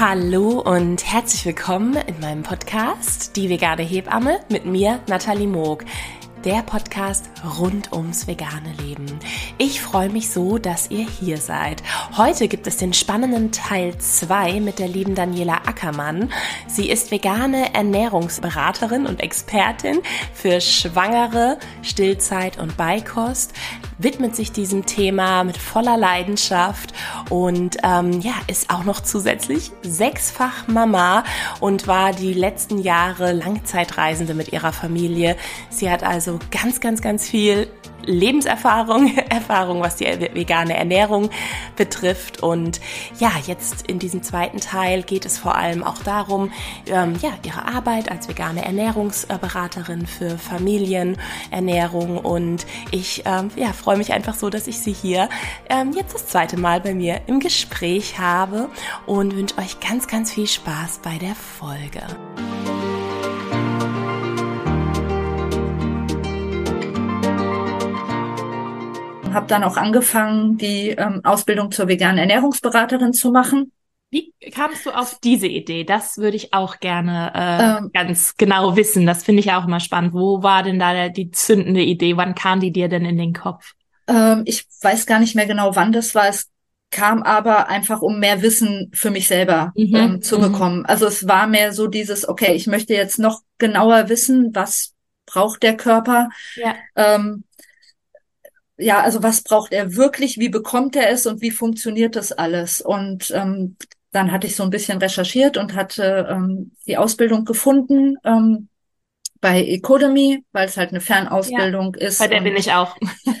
Hallo und herzlich willkommen in meinem Podcast Die vegane Hebamme mit mir, Nathalie Moog der Podcast rund ums vegane Leben. Ich freue mich so, dass ihr hier seid. Heute gibt es den spannenden Teil 2 mit der lieben Daniela Ackermann. Sie ist vegane Ernährungsberaterin und Expertin für Schwangere, Stillzeit und Beikost, widmet sich diesem Thema mit voller Leidenschaft und ähm, ja, ist auch noch zusätzlich sechsfach Mama und war die letzten Jahre Langzeitreisende mit ihrer Familie. Sie hat also ganz, ganz, ganz viel Lebenserfahrung, Erfahrung, was die vegane Ernährung betrifft. Und ja, jetzt in diesem zweiten Teil geht es vor allem auch darum, ähm, ja, ihre Arbeit als vegane Ernährungsberaterin für Familienernährung. Und ich ähm, ja, freue mich einfach so, dass ich sie hier ähm, jetzt das zweite Mal bei mir im Gespräch habe und wünsche euch ganz, ganz viel Spaß bei der Folge. Habe dann auch angefangen, die ähm, Ausbildung zur veganen Ernährungsberaterin zu machen. Wie kamst du auf diese Idee? Das würde ich auch gerne äh, ähm, ganz genau wissen. Das finde ich auch immer spannend. Wo war denn da die zündende Idee? Wann kam die dir denn in den Kopf? Ähm, ich weiß gar nicht mehr genau, wann das war. Es kam aber einfach, um mehr Wissen für mich selber mhm. ähm, zu mhm. bekommen. Also es war mehr so dieses, okay, ich möchte jetzt noch genauer wissen, was braucht der Körper. Ja. Ähm, ja, also was braucht er wirklich, wie bekommt er es und wie funktioniert das alles? Und ähm, dann hatte ich so ein bisschen recherchiert und hatte ähm, die Ausbildung gefunden ähm, bei Ecodemy, weil es halt eine Fernausbildung ja, ist. Bei der bin ich auch.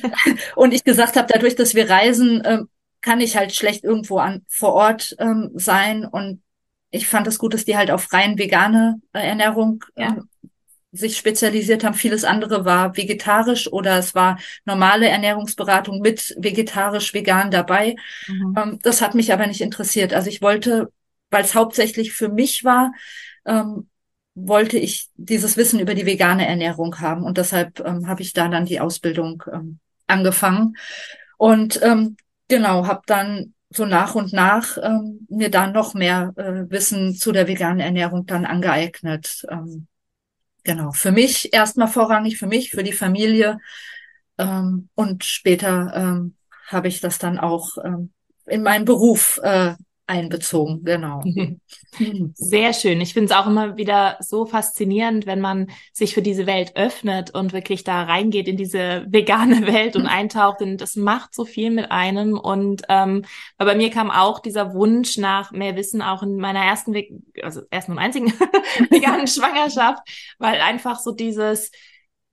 und ich gesagt habe, dadurch, dass wir reisen, ähm, kann ich halt schlecht irgendwo an vor Ort ähm, sein und ich fand es gut, dass die halt auf rein vegane äh, Ernährung ja. ähm, sich spezialisiert haben. Vieles andere war vegetarisch oder es war normale Ernährungsberatung mit vegetarisch, vegan dabei. Mhm. Ähm, das hat mich aber nicht interessiert. Also ich wollte, weil es hauptsächlich für mich war, ähm, wollte ich dieses Wissen über die vegane Ernährung haben und deshalb ähm, habe ich da dann die Ausbildung ähm, angefangen und ähm, genau habe dann so nach und nach ähm, mir dann noch mehr äh, Wissen zu der veganen Ernährung dann angeeignet. Ähm, Genau, für mich erstmal vorrangig, für mich, für die Familie. Ähm, und später ähm, habe ich das dann auch ähm, in meinen Beruf äh, einbezogen, genau. Sehr schön. Ich finde es auch immer wieder so faszinierend, wenn man sich für diese Welt öffnet und wirklich da reingeht in diese vegane Welt und eintaucht. Und das macht so viel mit einem. Und ähm, bei mir kam auch dieser Wunsch nach mehr Wissen auch in meiner ersten, also ersten und einzigen veganen Schwangerschaft, weil einfach so dieses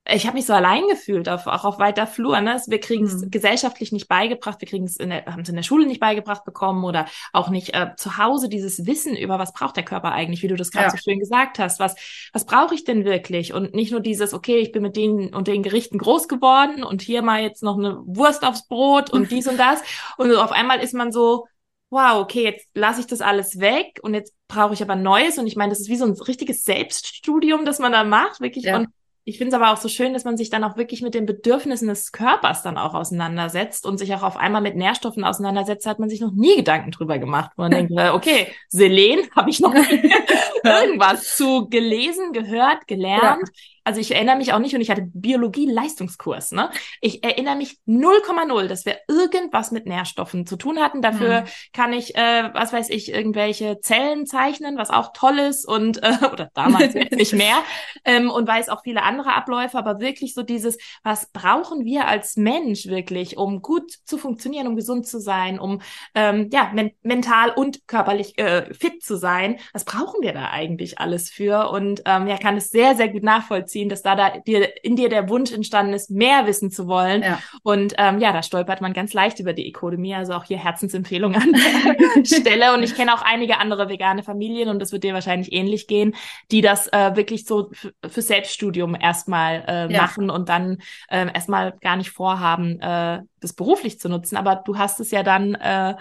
ich habe mich so allein gefühlt, auf, auch auf weiter Flur. Ne? Wir kriegen es mhm. gesellschaftlich nicht beigebracht, wir kriegen es haben es in der Schule nicht beigebracht bekommen oder auch nicht äh, zu Hause dieses Wissen über, was braucht der Körper eigentlich, wie du das gerade ja. so schön gesagt hast. Was, was brauche ich denn wirklich? Und nicht nur dieses, okay, ich bin mit denen und den Gerichten groß geworden und hier mal jetzt noch eine Wurst aufs Brot und dies und das. Und auf einmal ist man so, wow, okay, jetzt lasse ich das alles weg und jetzt brauche ich aber Neues. Und ich meine, das ist wie so ein richtiges Selbststudium, das man da macht, wirklich. Ja. Und ich finde es aber auch so schön, dass man sich dann auch wirklich mit den Bedürfnissen des Körpers dann auch auseinandersetzt und sich auch auf einmal mit Nährstoffen auseinandersetzt, hat man sich noch nie Gedanken drüber gemacht. Man denkt, okay, Selen habe ich noch irgendwas zu gelesen, gehört, gelernt. Ja also ich erinnere mich auch nicht und ich hatte Biologie-Leistungskurs, ne? Ich erinnere mich 0,0, dass wir irgendwas mit Nährstoffen zu tun hatten. Dafür mhm. kann ich, äh, was weiß ich, irgendwelche Zellen zeichnen, was auch toll ist und, äh, oder damals nicht mehr, ähm, und weiß auch viele andere Abläufe, aber wirklich so dieses, was brauchen wir als Mensch wirklich, um gut zu funktionieren, um gesund zu sein, um, ähm, ja, men mental und körperlich äh, fit zu sein. Was brauchen wir da eigentlich alles für? Und ähm, ja, kann es sehr, sehr gut nachvollziehen nachvollziehen, dass da, da dir, in dir der Wunsch entstanden ist, mehr wissen zu wollen. Ja. Und ähm, ja, da stolpert man ganz leicht über die Ekodemie. Also auch hier Herzensempfehlung an der Stelle. Und ich kenne auch einige andere vegane Familien und das wird dir wahrscheinlich ähnlich gehen, die das äh, wirklich so für Selbststudium erstmal äh, ja. machen und dann äh, erstmal gar nicht vorhaben, äh, das beruflich zu nutzen. Aber du hast es ja dann äh,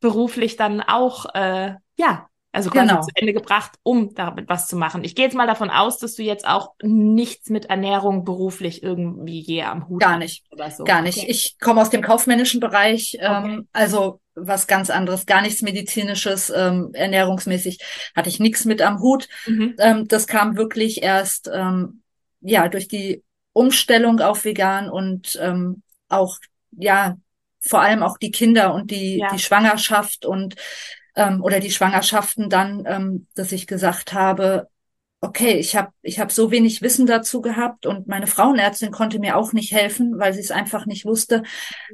beruflich dann auch äh, ja Also quasi Genau. zu Ende gebracht, um damit was zu machen. Ich gehe jetzt mal davon aus, dass du jetzt auch nichts mit Ernährung beruflich irgendwie je am Hut Gar nicht. oder so. Gar nicht. Okay. Ich komme aus dem kaufmännischen Bereich, ähm, Okay. also was ganz anderes, gar nichts medizinisches, ähm, ernährungsmäßig hatte ich nichts mit am Hut. Mhm. Ähm, das kam wirklich erst ähm, ja durch die Umstellung auf vegan und ähm, auch ja vor allem auch die Kinder und die Ja. die Schwangerschaft und ähm, oder die Schwangerschaften dann, ähm, dass ich gesagt habe, okay, ich habe ich hab so wenig Wissen dazu gehabt und meine Frauenärztin konnte mir auch nicht helfen, weil sie es einfach nicht wusste.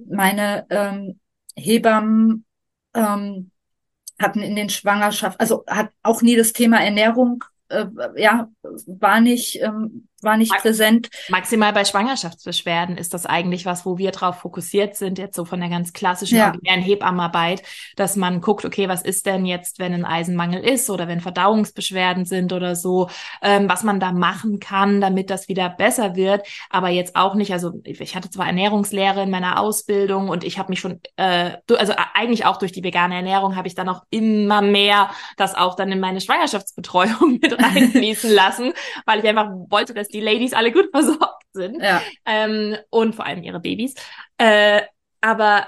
Meine ähm, Hebammen ähm, hatten in den Schwangerschaften, also hat auch nie das Thema Ernährung, äh, ja, war nicht, ähm, war nicht Mag- präsent. Maximal bei Schwangerschaftsbeschwerden ist das eigentlich was, wo wir drauf fokussiert sind, jetzt so von der ganz klassischen Ja. ordinären Hebammenarbeit, dass man guckt, okay, was ist denn jetzt, wenn ein Eisenmangel ist oder wenn Verdauungsbeschwerden sind oder so, ähm, was man da machen kann, damit das wieder besser wird, aber jetzt auch nicht, also ich hatte zwar Ernährungslehre in meiner Ausbildung und ich habe mich schon, äh, also eigentlich auch durch die vegane Ernährung habe ich dann auch immer mehr das auch dann in meine Schwangerschaftsbetreuung mit reinfließen lassen, weil ich einfach wollte, dass die Ladies alle gut versorgt sind Ja, ähm, und vor allem ihre Babys. Äh, aber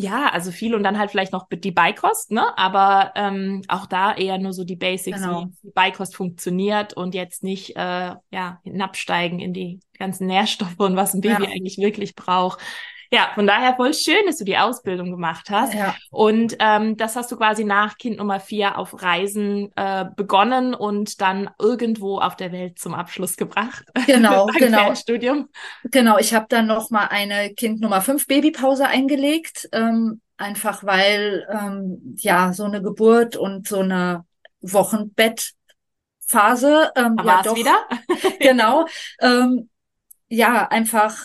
ja, also viel und dann halt vielleicht noch die Beikost, ne? Aber ähm, auch da eher nur so die Basics, Genau. wie die Beikost funktioniert und jetzt nicht äh, ja hinabsteigen in die ganzen Nährstoffe und was ein Baby Ja. eigentlich wirklich braucht. Ja, von daher voll schön, dass du die Ausbildung gemacht hast. ja, Und ähm, das hast du quasi nach Kind Nummer vier auf Reisen äh, begonnen und dann irgendwo auf der Welt zum Abschluss gebracht. genau, genau. Fernstudium. Genau, ich habe dann noch mal eine Kind Nummer 5 Babypause eingelegt, ähm, einfach weil ähm, ja so eine Geburt und so eine Wochenbettphase ähm, Da ja war es doch wieder. genau ähm, ja einfach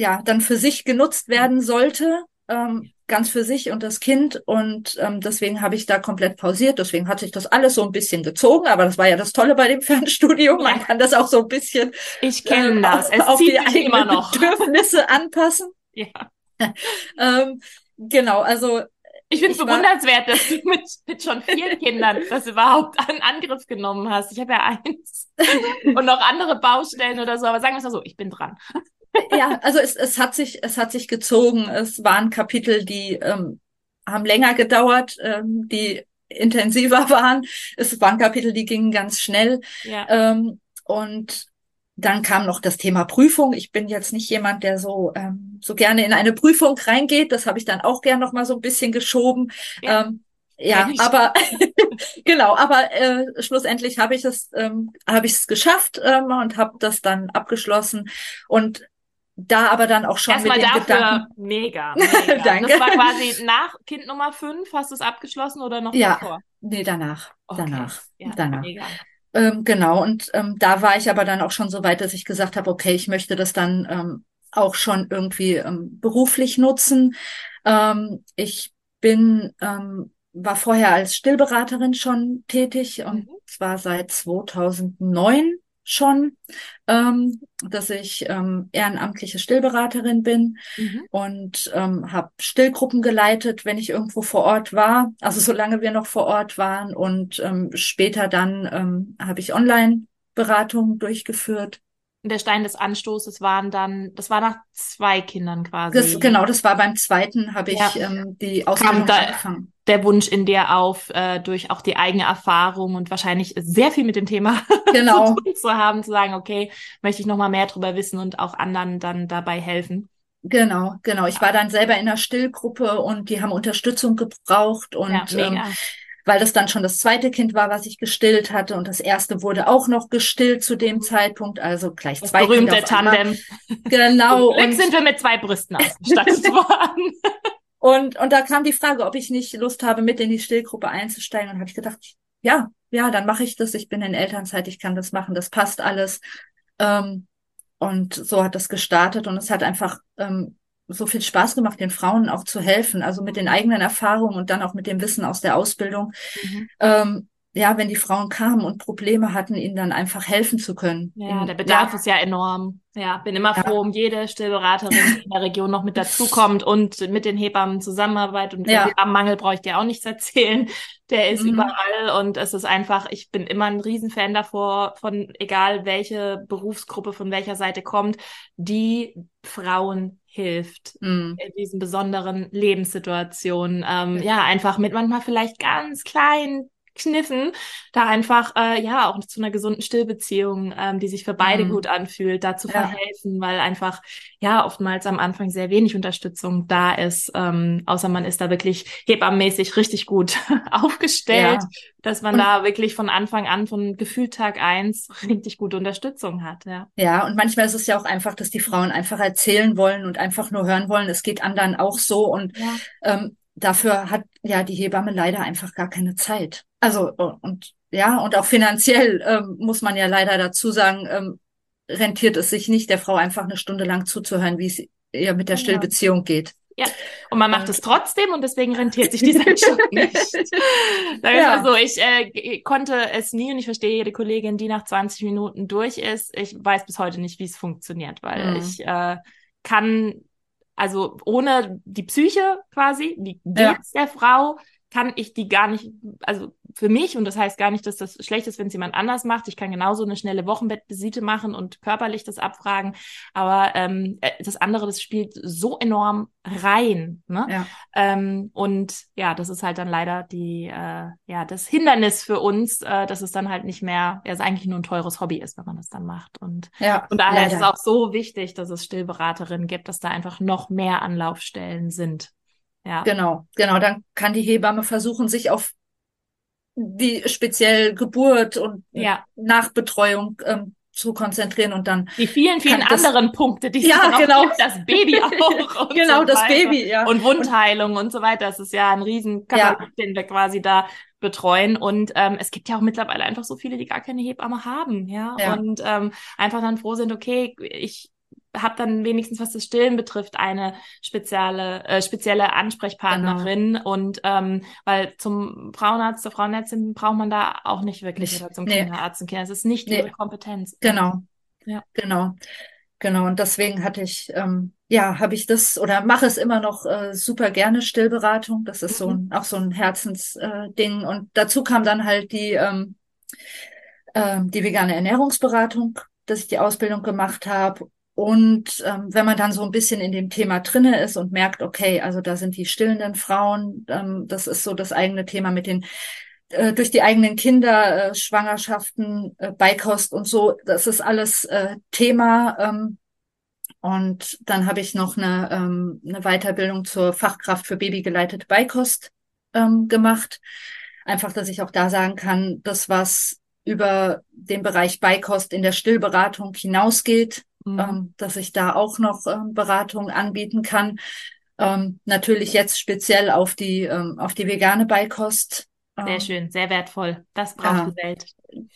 ja dann für sich genutzt werden sollte, ähm, ganz für sich und das Kind und ähm, deswegen habe ich da komplett pausiert. Deswegen hat sich das alles so ein bisschen gezogen, aber das war ja das Tolle bei dem Fernstudium. Man kann das auch so ein bisschen Ich kenne äh, das. auf, Es auf die eigenen. Bedürfnisse anpassen. Ja. Ähm, genau, also Ich finde es bewundernswert, dass du mit, mit schon vier Kindern das überhaupt einen Angriff genommen hast. Ich habe ja eins und noch andere Baustellen oder so, aber sagen wir es mal so, ich bin dran. ja, also es, es hat sich, es hat sich gezogen. Es waren Kapitel, die ähm, haben länger gedauert, ähm, die intensiver waren. Es waren Kapitel, die gingen ganz schnell. Ja. Ähm, und dann kam noch das Thema Prüfung. Ich bin jetzt nicht jemand, der so ähm, so gerne in eine Prüfung reingeht. Das habe ich dann auch gern noch mal so ein bisschen geschoben. Ja. Ähm, ja, aber genau, aber äh, schlussendlich habe ich es ähm, habe ich es geschafft ähm, und habe das dann abgeschlossen und da aber dann auch schon Erstmal mit dafür Gedanken. mega. mega. Danke. Das war quasi nach Kind Nummer fünf. Hast du es abgeschlossen oder noch Ja. davor? Nee, danach. Okay. Danach. Ja, danach. Mega. Ähm, genau, und ähm, da war ich aber dann auch schon so weit, dass ich gesagt habe, okay, ich möchte das dann ähm, auch schon irgendwie ähm, beruflich nutzen. Ähm, ich bin, ähm, war vorher als Stillberaterin schon tätig und Mhm. zwar seit 2009 schon, ähm, dass ich ähm, ehrenamtliche Stillberaterin bin Mhm. und ähm, habe Stillgruppen geleitet, wenn ich irgendwo vor Ort war, also solange wir noch vor Ort waren und ähm, später dann ähm, habe ich Online-Beratungen durchgeführt. Der Stein des Anstoßes waren dann, das war nach zwei Kindern quasi. Das, genau, das war beim zweiten, habe ich Ja. ähm, die Ausbildung da- angefangen. Der Wunsch in dir auf, äh, durch auch die eigene Erfahrung und wahrscheinlich sehr viel mit dem Thema Genau, zu zu haben, zu sagen, okay, möchte ich noch mal mehr drüber wissen und auch anderen dann dabei helfen. genau, genau. Ich war dann selber in einer Stillgruppe und die haben Unterstützung gebraucht und ja, ähm. Weil das dann schon das zweite Kind war, was ich gestillt hatte und das erste wurde auch noch gestillt zu dem Zeitpunkt, also gleich Das zwei berühmte Kinder. Tandem. Genau. Glück Und, sind wir mit zwei Brüsten ausgestattet worden. und, und da kam die Frage, ob ich nicht Lust habe, mit in die Stillgruppe einzusteigen. Und habe ich gedacht, ja, ja, dann mache ich das. Ich bin in Elternzeit, ich kann das machen, das passt alles. Ähm, und so hat das gestartet und es hat einfach ähm, so viel Spaß gemacht, den Frauen auch zu helfen, also mit den eigenen Erfahrungen und dann auch mit dem Wissen aus der Ausbildung. Mhm. Ähm, ja, wenn die Frauen kamen und Probleme hatten, ihnen dann einfach helfen zu können. Ja, der Bedarf ja. ist ja enorm. Ja, bin immer ja. froh um jede Stillberaterin, die in der Region noch mit dazukommt und mit den Hebammen zusammenarbeitet. Und ja. Hebammenmangel brauche ich dir auch nichts erzählen. Der ist mhm. überall und es ist einfach, ich bin immer ein Riesenfan davor, von egal welche Berufsgruppe von welcher Seite kommt, die Frauen hilft mm. in diesen besonderen Lebenssituationen. Ähm, ja, einfach mit manchmal vielleicht ganz kleinen Kniffen, da einfach äh, ja auch zu einer gesunden Stillbeziehung, ähm, die sich für beide mhm. gut anfühlt, da zu ja. verhelfen, weil einfach ja oftmals am Anfang sehr wenig Unterstützung da ist, ähm, außer man ist da wirklich hebammenmäßig richtig gut aufgestellt, ja. dass man und, da wirklich von Anfang an, von Gefühltag eins, richtig gute Unterstützung hat. Ja. ja, und manchmal ist es ja auch einfach, dass die Frauen einfach erzählen wollen und einfach nur hören wollen, es geht anderen auch so und ja. ähm, dafür hat ja die Hebamme leider einfach gar keine Zeit. Also und ja, und auch finanziell ähm, muss man ja leider dazu sagen, ähm, rentiert es sich nicht, der Frau einfach eine Stunde lang zuzuhören, wie es ihr mit der Stillbeziehung geht. Ja, und man macht und, es trotzdem und deswegen rentiert sich dieser Job nicht. Sag ja. mal so, ich äh, konnte es nie und ich verstehe jede Kollegin, die nach 20 Minuten durch ist. Ich weiß bis heute nicht, wie es funktioniert, weil mhm. ich äh, kann also ohne die Psyche quasi, wie geht's ja. der Frau, kann ich die gar nicht, also für mich, und das heißt gar nicht, dass das schlecht ist, wenn es jemand anders macht. Ich kann genauso eine schnelle Wochenbettvisite machen und körperlich das abfragen. Aber ähm, äh, das andere, das spielt so enorm rein. Ne? Ja. Ähm, und ja, das ist halt dann leider die, äh, ja, das Hindernis für uns, äh, dass es dann halt nicht mehr, ja, es eigentlich nur ein teures Hobby ist, wenn man das dann macht. Und, ja, und daher leider. ist es auch so wichtig, dass es Stillberaterinnen gibt, dass da einfach noch mehr Anlaufstellen sind. Ja. Genau, genau. Dann kann die Hebamme versuchen, sich auf die speziell Geburt und ja. Nachbetreuung ähm, zu konzentrieren und dann die vielen vielen anderen das, Punkte, die ja genau gibt, das Baby auch genau so das Baby ja und Wundheilung und, und, so weiter. Das ist ja ein riesen ja. den wir quasi da betreuen und ähm, es gibt ja auch mittlerweile einfach so viele, die gar keine Hebamme haben, ja, ja. und ähm, einfach dann froh sind, okay, ich habe dann wenigstens, was das Stillen betrifft, eine spezielle, äh, spezielle Ansprechpartnerin. Genau. Und ähm, weil zum Frauenarzt, zur Frauenärztin braucht man da auch nicht wirklich nicht. oder zum nee. Kinderarzt und Kinder. Es ist nicht nee. ihre Kompetenz. Genau. Ja. Genau. Genau. Und deswegen hatte ich, ähm, ja, habe ich das oder mache es immer noch äh, super gerne Stillberatung. Das ist mhm. so ein, auch so ein Herzensding. Äh, und dazu kam dann halt die, ähm, äh, die vegane Ernährungsberatung, dass ich die Ausbildung gemacht habe und ähm, wenn man dann so ein bisschen in dem Thema drinne ist und merkt, okay, also da sind die stillenden Frauen, ähm, das ist so das eigene Thema mit den äh, durch die eigenen Kinder, äh, Schwangerschaften, äh, Beikost und so, das ist alles äh, Thema. Ähm, und dann habe ich noch eine, ähm, eine Weiterbildung zur Fachkraft für babygeleitete Beikost ähm, gemacht. Einfach, dass ich auch da sagen kann, das was über den Bereich Beikost in der Stillberatung hinausgeht, mhm. ähm, dass ich da auch noch ähm, Beratung anbieten kann. Ähm, natürlich jetzt speziell auf die, ähm, auf die vegane Beikost. Sehr ähm, schön, sehr wertvoll. Das braucht ja, die Welt.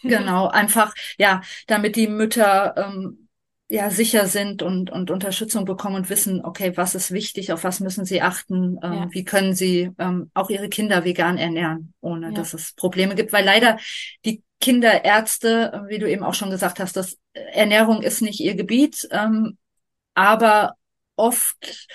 Genau, einfach, ja, damit die Mütter ähm, ja sicher sind und, und Unterstützung bekommen und wissen, okay, was ist wichtig, auf was müssen sie achten, ähm, ja. wie können sie ähm, auch ihre Kinder vegan ernähren, ohne ja. dass es Probleme gibt, weil leider die Kinderärzte, wie du eben auch schon gesagt hast, dass Ernährung ist nicht ihr Gebiet, ähm, aber oft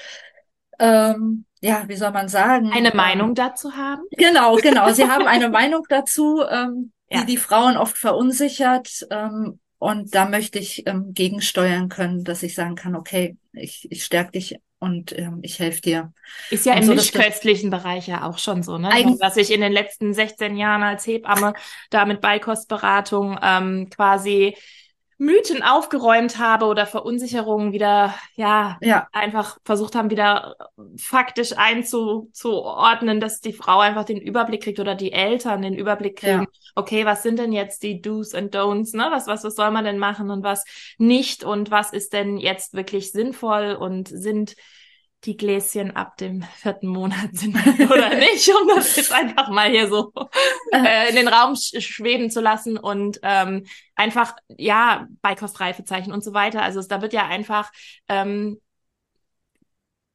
ähm, ja, wie soll man sagen? Eine ähm, Meinung dazu haben? Genau, genau. Sie haben eine Meinung dazu, ähm, die ja. die Frauen oft verunsichert. Ähm, und da möchte ich ähm, gegensteuern können, dass ich sagen kann, okay, ich, ich stärke dich und ähm, ich helfe dir. Ist ja und im so, mischköstlichen Bereich ja auch schon so, ne? Was ich in den letzten 16 Jahren als Hebamme da mit Beikostberatung ähm, quasi Mythen aufgeräumt habe oder Verunsicherungen wieder, ja, ja, einfach versucht haben, wieder faktisch einzuordnen, dass die Frau einfach den Überblick kriegt oder die Eltern den Überblick kriegen. Ja. Okay, was sind denn jetzt die Do's and Don'ts, ne? Was, was, was soll man denn machen und was nicht und was ist denn jetzt wirklich sinnvoll und sind die Gläschen ab dem vierten Monat sind oder nicht, um das jetzt einfach mal hier so äh, in den Raum sch schweben zu lassen und ähm, einfach, ja, Beikostreifezeichen und so weiter. Also da wird ja einfach ähm,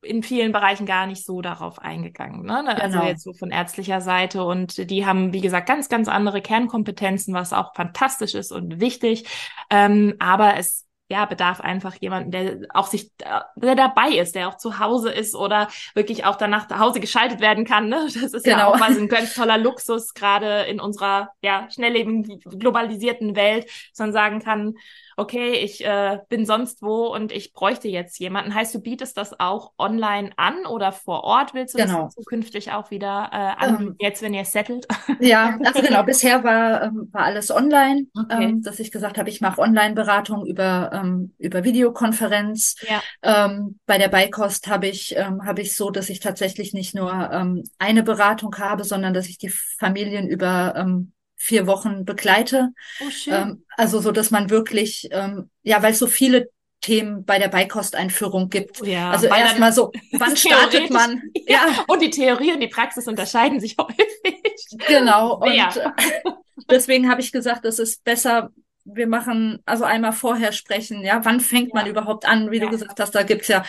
in vielen Bereichen gar nicht so darauf eingegangen. Ne? Also Genau. jetzt so von ärztlicher Seite. Und die haben, wie gesagt, ganz, ganz andere Kernkompetenzen, was auch fantastisch ist und wichtig. Ähm, aber es ja, bedarf einfach jemanden, der auch sich, der dabei ist, der auch zu Hause ist oder wirklich auch danach nach Hause geschaltet werden kann. Ne? Das ist ja Genau. auch mal so ein ganz toller Luxus, gerade in unserer ja schnelllebenden, globalisierten Welt, dass man sagen kann, okay, ich äh, bin sonst wo und ich bräuchte jetzt jemanden. Heißt, du bietest das auch online an oder vor Ort? Willst du Genau. das zukünftig auch wieder äh, anbieten, Ähm, jetzt wenn ihr settelt? Ja, also genau, bisher war, ähm, war alles online, Okay. ähm, dass ich gesagt habe, ich mache Online-Beratung über, ähm, über Videokonferenz. Ja. Ähm, bei der Beikost habe ich, ähm, habe ich so, dass ich tatsächlich nicht nur ähm, eine Beratung habe, sondern dass ich die Familien über ähm, vier Wochen begleite. Oh, schön. Ähm, also so, dass man wirklich, ähm, ja, weil es so viele Themen bei der Beikosteinführung gibt. ja, Also erstmal so, wann startet man? Ja. Ja, Und die Theorie und die Praxis unterscheiden sich häufig. genau. Und Sehr. äh, deswegen habe ich gesagt, es ist besser, wir machen also einmal vorher sprechen, ja, wann fängt man Ja. überhaupt an? Wie Ja. du gesagt hast, da gibt's ja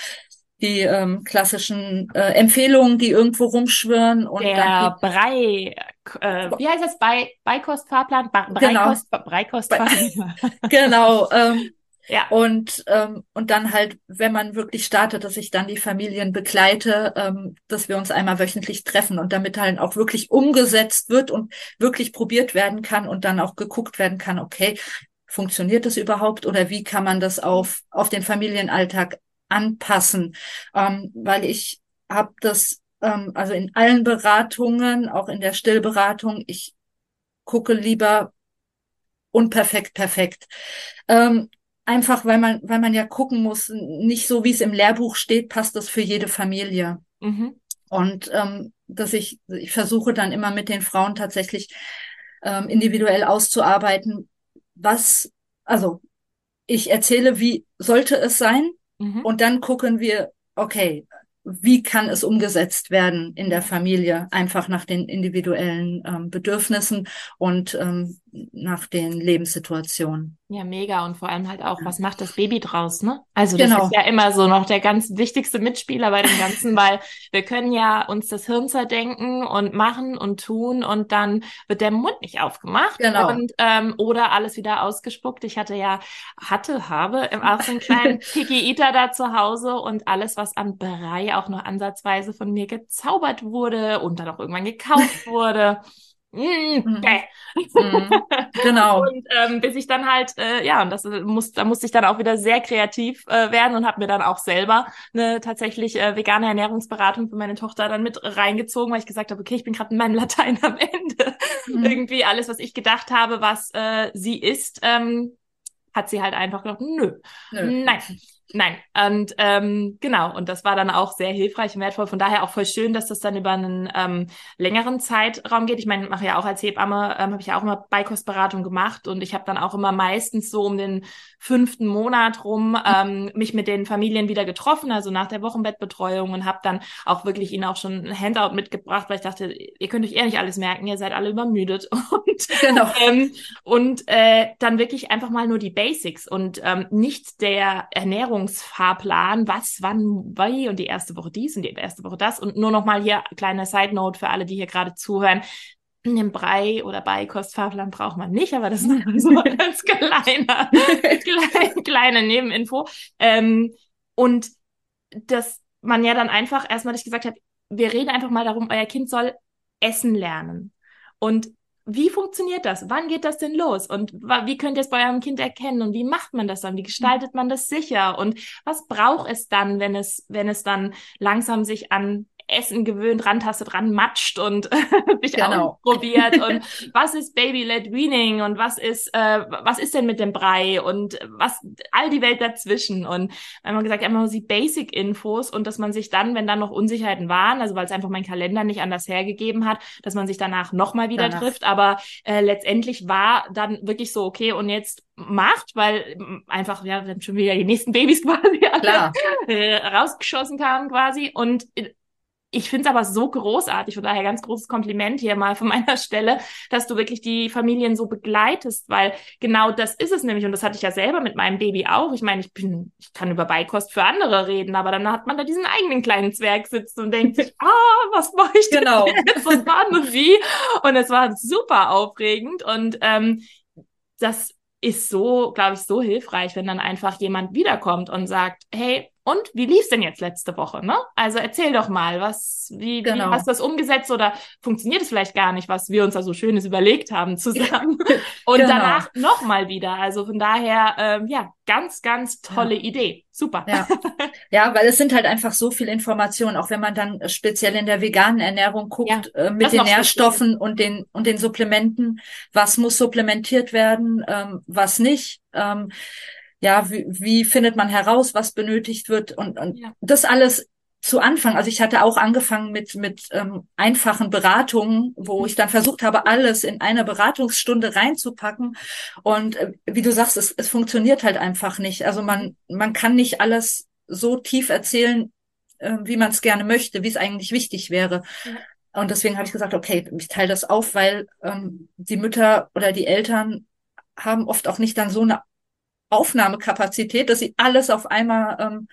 die ähm, klassischen äh, Empfehlungen, die irgendwo rumschwirren und dann Der Brei, äh, wie heißt das? Bei, Beikostfahrplan? Ba Breikost, Breikostfahrplan. genau. Ähm, ja. Und, ähm, und dann halt, wenn man wirklich startet, dass ich dann die Familien begleite, ähm, dass wir uns einmal wöchentlich treffen und damit halt auch wirklich umgesetzt wird und wirklich probiert werden kann und dann auch geguckt werden kann, okay, funktioniert das überhaupt oder wie kann man das auf, auf den Familienalltag anpassen? Ähm, weil ich habe das, ähm, also in allen Beratungen, auch in der Stillberatung, ich gucke lieber unperfekt, perfekt. Ähm, einfach, weil man, weil man ja gucken muss, nicht so wie es im Lehrbuch steht, passt das für jede Familie. Mhm. Und ähm, dass ich, ich versuche dann immer mit den Frauen tatsächlich ähm, individuell auszuarbeiten, was, also ich erzähle, wie sollte es sein, Mhm. und dann gucken wir, okay, wie kann es umgesetzt werden in der Familie, einfach nach den individuellen ähm, Bedürfnissen und ähm, nach den Lebenssituationen. Ja, mega. Und vor allem halt auch, was macht das Baby draus, ne? Also das Genau. ist ja immer so noch der ganz wichtigste Mitspieler bei dem Ganzen, weil wir können ja uns das Hirn zerdenken und machen und tun und dann wird der Mund nicht aufgemacht Genau. und ähm, oder alles wieder ausgespuckt. Ich hatte ja, hatte, habe auch so einen kleinen Eater da zu Hause und alles, was an Brei auch nur ansatzweise von mir gezaubert wurde und dann auch irgendwann gekauft wurde. Mm, Mhm. bäh. Mhm. Genau. Und ähm, bis ich dann halt, äh, ja, und das äh, muss, da musste ich dann auch wieder sehr kreativ äh, werden und habe mir dann auch selber eine tatsächlich äh, vegane Ernährungsberatung für meine Tochter dann mit reingezogen, weil ich gesagt habe, okay, ich bin gerade in meinem Latein am Ende. Mhm. Irgendwie alles, was ich gedacht habe, was äh, sie ist, ähm, hat sie halt einfach gesagt, nö, Nö. nein. Nein, und ähm, genau, und das war dann auch sehr hilfreich und wertvoll. Von daher auch voll schön, dass das dann über einen ähm, längeren Zeitraum geht. Ich meine, ich mache ja auch als Hebamme, ähm, habe ich ja auch immer Beikostberatung gemacht und ich habe dann auch immer meistens so um den fünften Monat rum ähm, mich mit den Familien wieder getroffen, also nach der Wochenbettbetreuung und habe dann auch wirklich ihnen auch schon ein Handout mitgebracht, weil ich dachte, ihr könnt euch eher nicht alles merken, ihr seid alle übermüdet und Genau. ähm, und äh, dann wirklich einfach mal nur die Basics und ähm, nicht der Ernährungsfahrplan, was, wann, wie und die erste Woche dies und die erste Woche das und nur noch mal hier kleine Side Note für alle, die hier gerade zuhören. Den Brei oder Beikostfahrplan braucht man nicht, aber das ist nur so ein ganz kleiner, kleine, kleine Nebeninfo. Ähm, und dass man ja dann einfach erstmal dass ich gesagt habe, wir reden einfach mal darum, euer Kind soll essen lernen. Und wie funktioniert das? Wann geht das denn los? Und wie könnt ihr es bei eurem Kind erkennen? Und wie macht man das dann? Wie gestaltet man das sicher? Und was braucht es dann, wenn es, wenn es dann langsam sich an Essen gewöhnt, rantastet, ranmatscht und sich Genau. ausprobiert? Und was ist Baby-led Weaning? Und was ist, äh, was ist denn mit dem Brei? Und was, all die Welt dazwischen? Und wenn man gesagt, einfach nur die Basic-Infos und dass man sich dann, wenn dann noch Unsicherheiten waren, also weil es einfach mein Kalender nicht anders hergegeben hat, dass man sich danach nochmal wieder Danach. trifft. Aber äh, letztendlich war dann wirklich so, okay, und jetzt macht, weil ähm, einfach, ja, dann schon wieder die nächsten Babys quasi Klar. äh, rausgeschossen kamen quasi. Und äh, ich finde es aber so großartig, von daher ganz großes Kompliment hier mal von meiner Stelle, dass du wirklich die Familien so begleitest, weil genau das ist es nämlich. Und das hatte ich ja selber mit meinem Baby auch. Ich meine, ich bin, ich kann über Beikost für andere reden, aber dann hat man da diesen eigenen kleinen Zwerg sitzen und denkt sich, ah, was mache ich denn genau. jetzt und wann und wie? Und es war super aufregend und ähm, das ist so, glaube ich, so hilfreich, wenn dann einfach jemand wiederkommt und sagt, hey, und wie lief's denn jetzt letzte Woche, ne? Also erzähl doch mal, was, wie, genau. wie hast du das umgesetzt oder funktioniert es vielleicht gar nicht, was wir uns da so Schönes überlegt haben zusammen? Und genau. danach nochmal wieder. Also von daher, ähm, ja, ganz, ganz tolle ja. Idee. Super. Ja. ja, weil es sind halt einfach so viele Informationen, auch wenn man dann speziell in der veganen Ernährung guckt, ja, äh, mit den Nährstoffen speziell. und den, und den Supplementen, was muss supplementiert werden, ähm, was nicht. Ähm, ja, wie, wie findet man heraus, was benötigt wird und, und ja. das alles zu Anfang, also ich hatte auch angefangen mit mit ähm, einfachen Beratungen, wo mhm. ich dann versucht habe, alles in einer Beratungsstunde reinzupacken. Und äh, wie du sagst, es, es funktioniert halt einfach nicht. Also man man kann nicht alles so tief erzählen, äh, wie man es gerne möchte, wie es eigentlich wichtig wäre. Ja. Und deswegen habe ich gesagt, okay, ich teile das auf, weil ähm, die Mütter oder die Eltern haben oft auch nicht dann so eine Aufnahmekapazität, dass sie alles auf einmal ähm,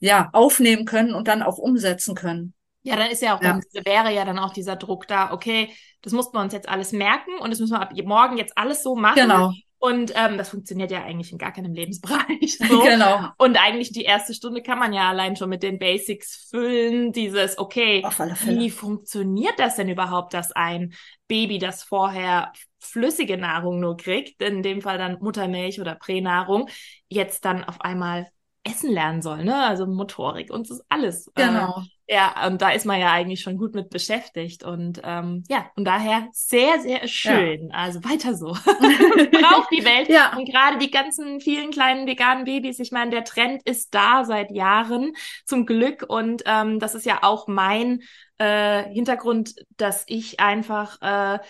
ja aufnehmen können und dann auch umsetzen können. Ja, dann ist ja auch, ja. Dann, wäre ja dann auch dieser Druck da, okay, das mussten wir uns jetzt alles merken und das müssen wir ab morgen jetzt alles so machen. Genau. Und ähm, das funktioniert ja eigentlich in gar keinem Lebensbereich. So. genau. Und eigentlich die erste Stunde kann man ja allein schon mit den Basics füllen. Dieses, okay, wie funktioniert das denn überhaupt, dass ein Baby, das vorher flüssige Nahrung nur kriegt, in dem Fall dann Muttermilch oder Pränahrung, jetzt dann auf einmal essen lernen soll, ne? Also Motorik und das alles. Äh, genau. Äh, ja, und da ist man ja eigentlich schon gut mit beschäftigt. Und ähm, ja, und daher sehr, sehr schön. Ja. Also weiter so. braucht die Welt. Ja. Und gerade die ganzen vielen kleinen veganen Babys, ich meine, der Trend ist da seit Jahren, zum Glück. Und ähm, das ist ja auch mein äh, Hintergrund, dass ich einfach äh,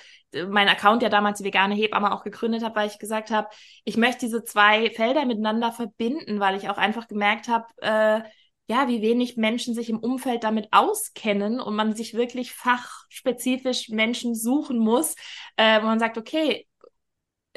mein Account ja damals die vegane Hebamme auch gegründet habe, weil ich gesagt habe, ich möchte diese zwei Felder miteinander verbinden, weil ich auch einfach gemerkt habe, äh, ja, wie wenig Menschen sich im Umfeld damit auskennen und man sich wirklich fachspezifisch Menschen suchen muss, äh, wo man sagt, okay,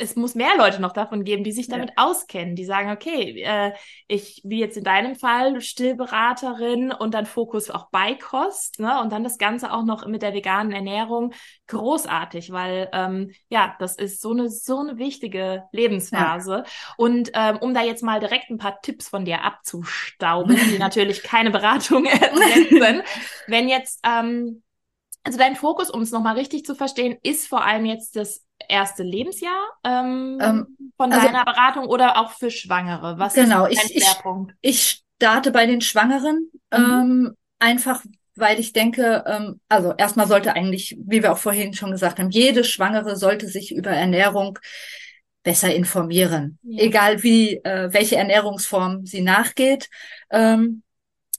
es muss mehr Leute noch davon geben, die sich damit ja. auskennen, die sagen, okay, äh, ich, wie jetzt in deinem Fall, Stillberaterin und dann Fokus auch Beikost, ne, und dann das Ganze auch noch mit der veganen Ernährung, großartig, weil, ähm, ja, das ist so eine, so eine wichtige Lebensphase. Ja. Und ähm, um da jetzt mal direkt ein paar Tipps von dir abzustauben, die natürlich keine Beratung ersetzen, wenn jetzt, ähm, also dein Fokus, um es nochmal richtig zu verstehen, ist vor allem jetzt das erste Lebensjahr ähm, ähm, von also, deiner Beratung oder auch für Schwangere? Was genau, ist dein ich, Schwerpunkt? Ich, ich starte bei den Schwangeren, mhm. ähm, einfach weil ich denke, ähm, also erstmal sollte eigentlich, wie wir auch vorhin schon gesagt haben, jede Schwangere sollte sich über Ernährung besser informieren, ja. egal wie äh, welche Ernährungsform sie nachgeht. Ähm,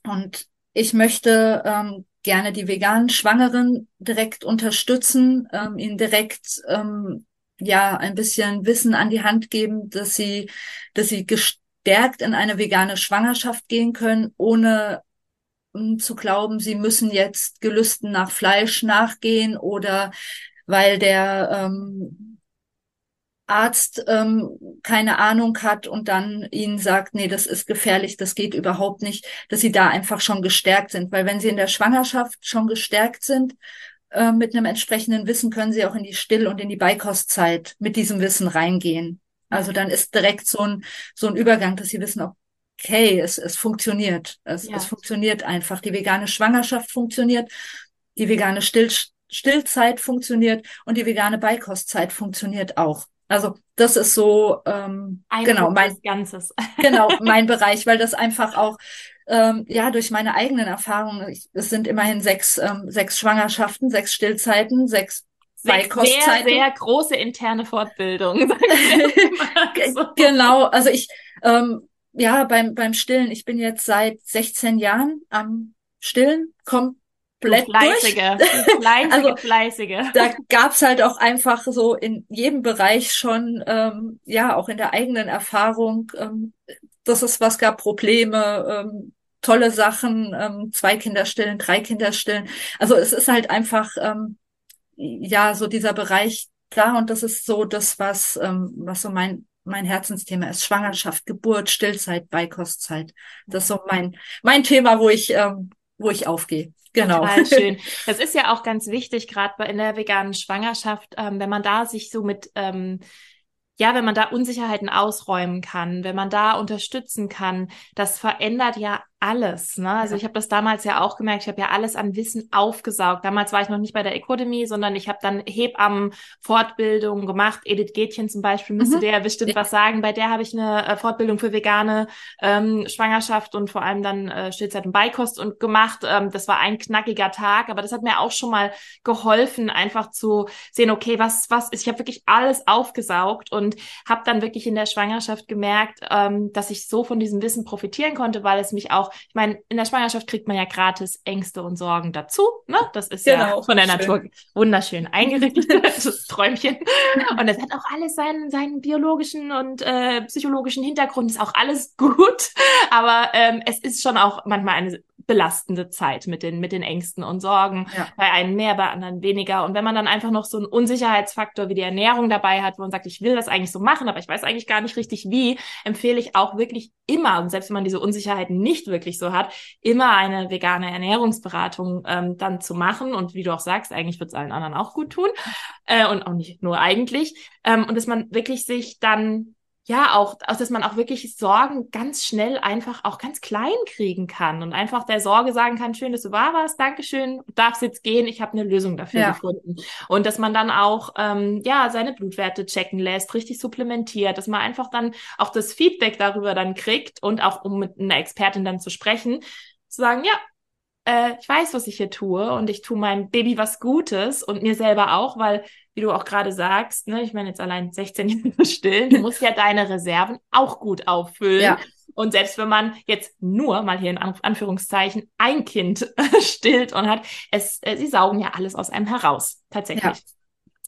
und ich möchte ähm, gerne die veganen Schwangeren direkt unterstützen, ähm, ihnen direkt ähm, ja ein bisschen Wissen an die Hand geben, dass sie, dass sie gestärkt in eine vegane Schwangerschaft gehen können, ohne um, zu glauben, sie müssen jetzt Gelüsten nach Fleisch nachgehen oder weil der ähm, Arzt ähm, keine Ahnung hat und dann ihnen sagt, nee, das ist gefährlich, das geht überhaupt nicht, dass sie da einfach schon gestärkt sind. Weil wenn sie in der Schwangerschaft schon gestärkt sind, äh, mit einem entsprechenden Wissen, können sie auch in die Still- und in die Beikostzeit mit diesem Wissen reingehen. Also dann ist direkt so ein, so ein Übergang, dass sie wissen, okay, es, es funktioniert. Es, ja. es funktioniert einfach. Die vegane Schwangerschaft funktioniert, die vegane Still Stillzeit funktioniert und die vegane Beikostzeit funktioniert auch. Also das ist so ähm, Ein genau mein Ganzes. genau mein Bereich, weil das einfach auch ähm, ja durch meine eigenen Erfahrungen. Ich, es sind immerhin sechs ähm, sechs Schwangerschaften, sechs Stillzeiten, sechs Beikostzeiten. Sehr sehr große interne Fortbildung. genau, also ich ähm, ja beim beim Stillen. Ich bin jetzt seit 16 Jahren am Stillen, kommt komplett fleißige, durch. Fleißige, also, fleißige. Da gab's halt auch einfach so in jedem Bereich schon, ähm, ja, auch in der eigenen Erfahrung, ähm, dass es was gab, Probleme, ähm, tolle Sachen, ähm, zwei Kinder stillen, drei Kinder stillen. Also es ist halt einfach, ähm, ja, so dieser Bereich da und das ist so das, was, ähm, was so mein, mein Herzensthema ist. Schwangerschaft, Geburt, Stillzeit, Beikostzeit. Das ist so mein, mein Thema, wo ich, ähm, wo ich aufgehe. Genau. Total schön. Das ist ja auch ganz wichtig, gerade in der veganen Schwangerschaft, ähm, wenn man da sich so mit ähm, ja, wenn man da Unsicherheiten ausräumen kann, wenn man da unterstützen kann, das verändert ja alles. Ne? Also ja. ich habe das damals ja auch gemerkt, ich habe ja alles an Wissen aufgesaugt. Damals war ich noch nicht bei der Academy, sondern ich habe dann Hebammen-Fortbildungen gemacht. Edith Gätchen zum Beispiel müsste mhm. der bestimmt ja. was sagen. Bei der habe ich eine äh, Fortbildung für vegane ähm, Schwangerschaft und vor allem dann äh, Stillzeit und Beikost und gemacht. Ähm, das war ein knackiger Tag, aber das hat mir auch schon mal geholfen, einfach zu sehen, okay, was was ist. Ich habe wirklich alles aufgesaugt und habe dann wirklich in der Schwangerschaft gemerkt, ähm, dass ich so von diesem Wissen profitieren konnte, weil es mich auch ich meine, in der Schwangerschaft kriegt man ja gratis Ängste und Sorgen dazu. Ne? Das ist genau, ja von der schön. Natur wunderschön eingerichtet, das Träumchen. Und es hat auch alles seinen, seinen biologischen und äh, psychologischen Hintergrund, ist auch alles gut. Aber ähm, es ist schon auch manchmal eine belastende Zeit mit den, mit den Ängsten und Sorgen. Ja. Bei einem mehr, bei anderen weniger. Und wenn man dann einfach noch so einen Unsicherheitsfaktor wie die Ernährung dabei hat, wo man sagt, ich will das eigentlich so machen, aber ich weiß eigentlich gar nicht richtig wie, empfehle ich auch wirklich immer, und selbst wenn man diese Unsicherheiten nicht wirklich so hat, immer eine vegane Ernährungsberatung ähm, dann zu machen. Und wie du auch sagst, eigentlich wird es allen anderen auch gut tun. Äh, und auch nicht nur eigentlich. Ähm, und dass man wirklich sich dann ja, auch, dass man auch wirklich Sorgen ganz schnell einfach auch ganz klein kriegen kann und einfach der Sorge sagen kann, schön, dass du wahr warst, Dankeschön, darfst jetzt gehen, ich habe eine Lösung dafür ja. gefunden. Und dass man dann auch, ähm, ja, seine Blutwerte checken lässt, richtig supplementiert, dass man einfach dann auch das Feedback darüber dann kriegt und auch, um mit einer Expertin dann zu sprechen, zu sagen, ja, äh, ich weiß, was ich hier tue und ich tue meinem Baby was Gutes und mir selber auch, weil wie du auch gerade sagst, ne, ich meine jetzt allein 16 Jahre stillen, du musst ja deine Reserven auch gut auffüllen. Ja. Und selbst wenn man jetzt nur mal hier in Anführungszeichen ein Kind stillt und hat, es, äh, sie saugen ja alles aus einem heraus, tatsächlich. Ja.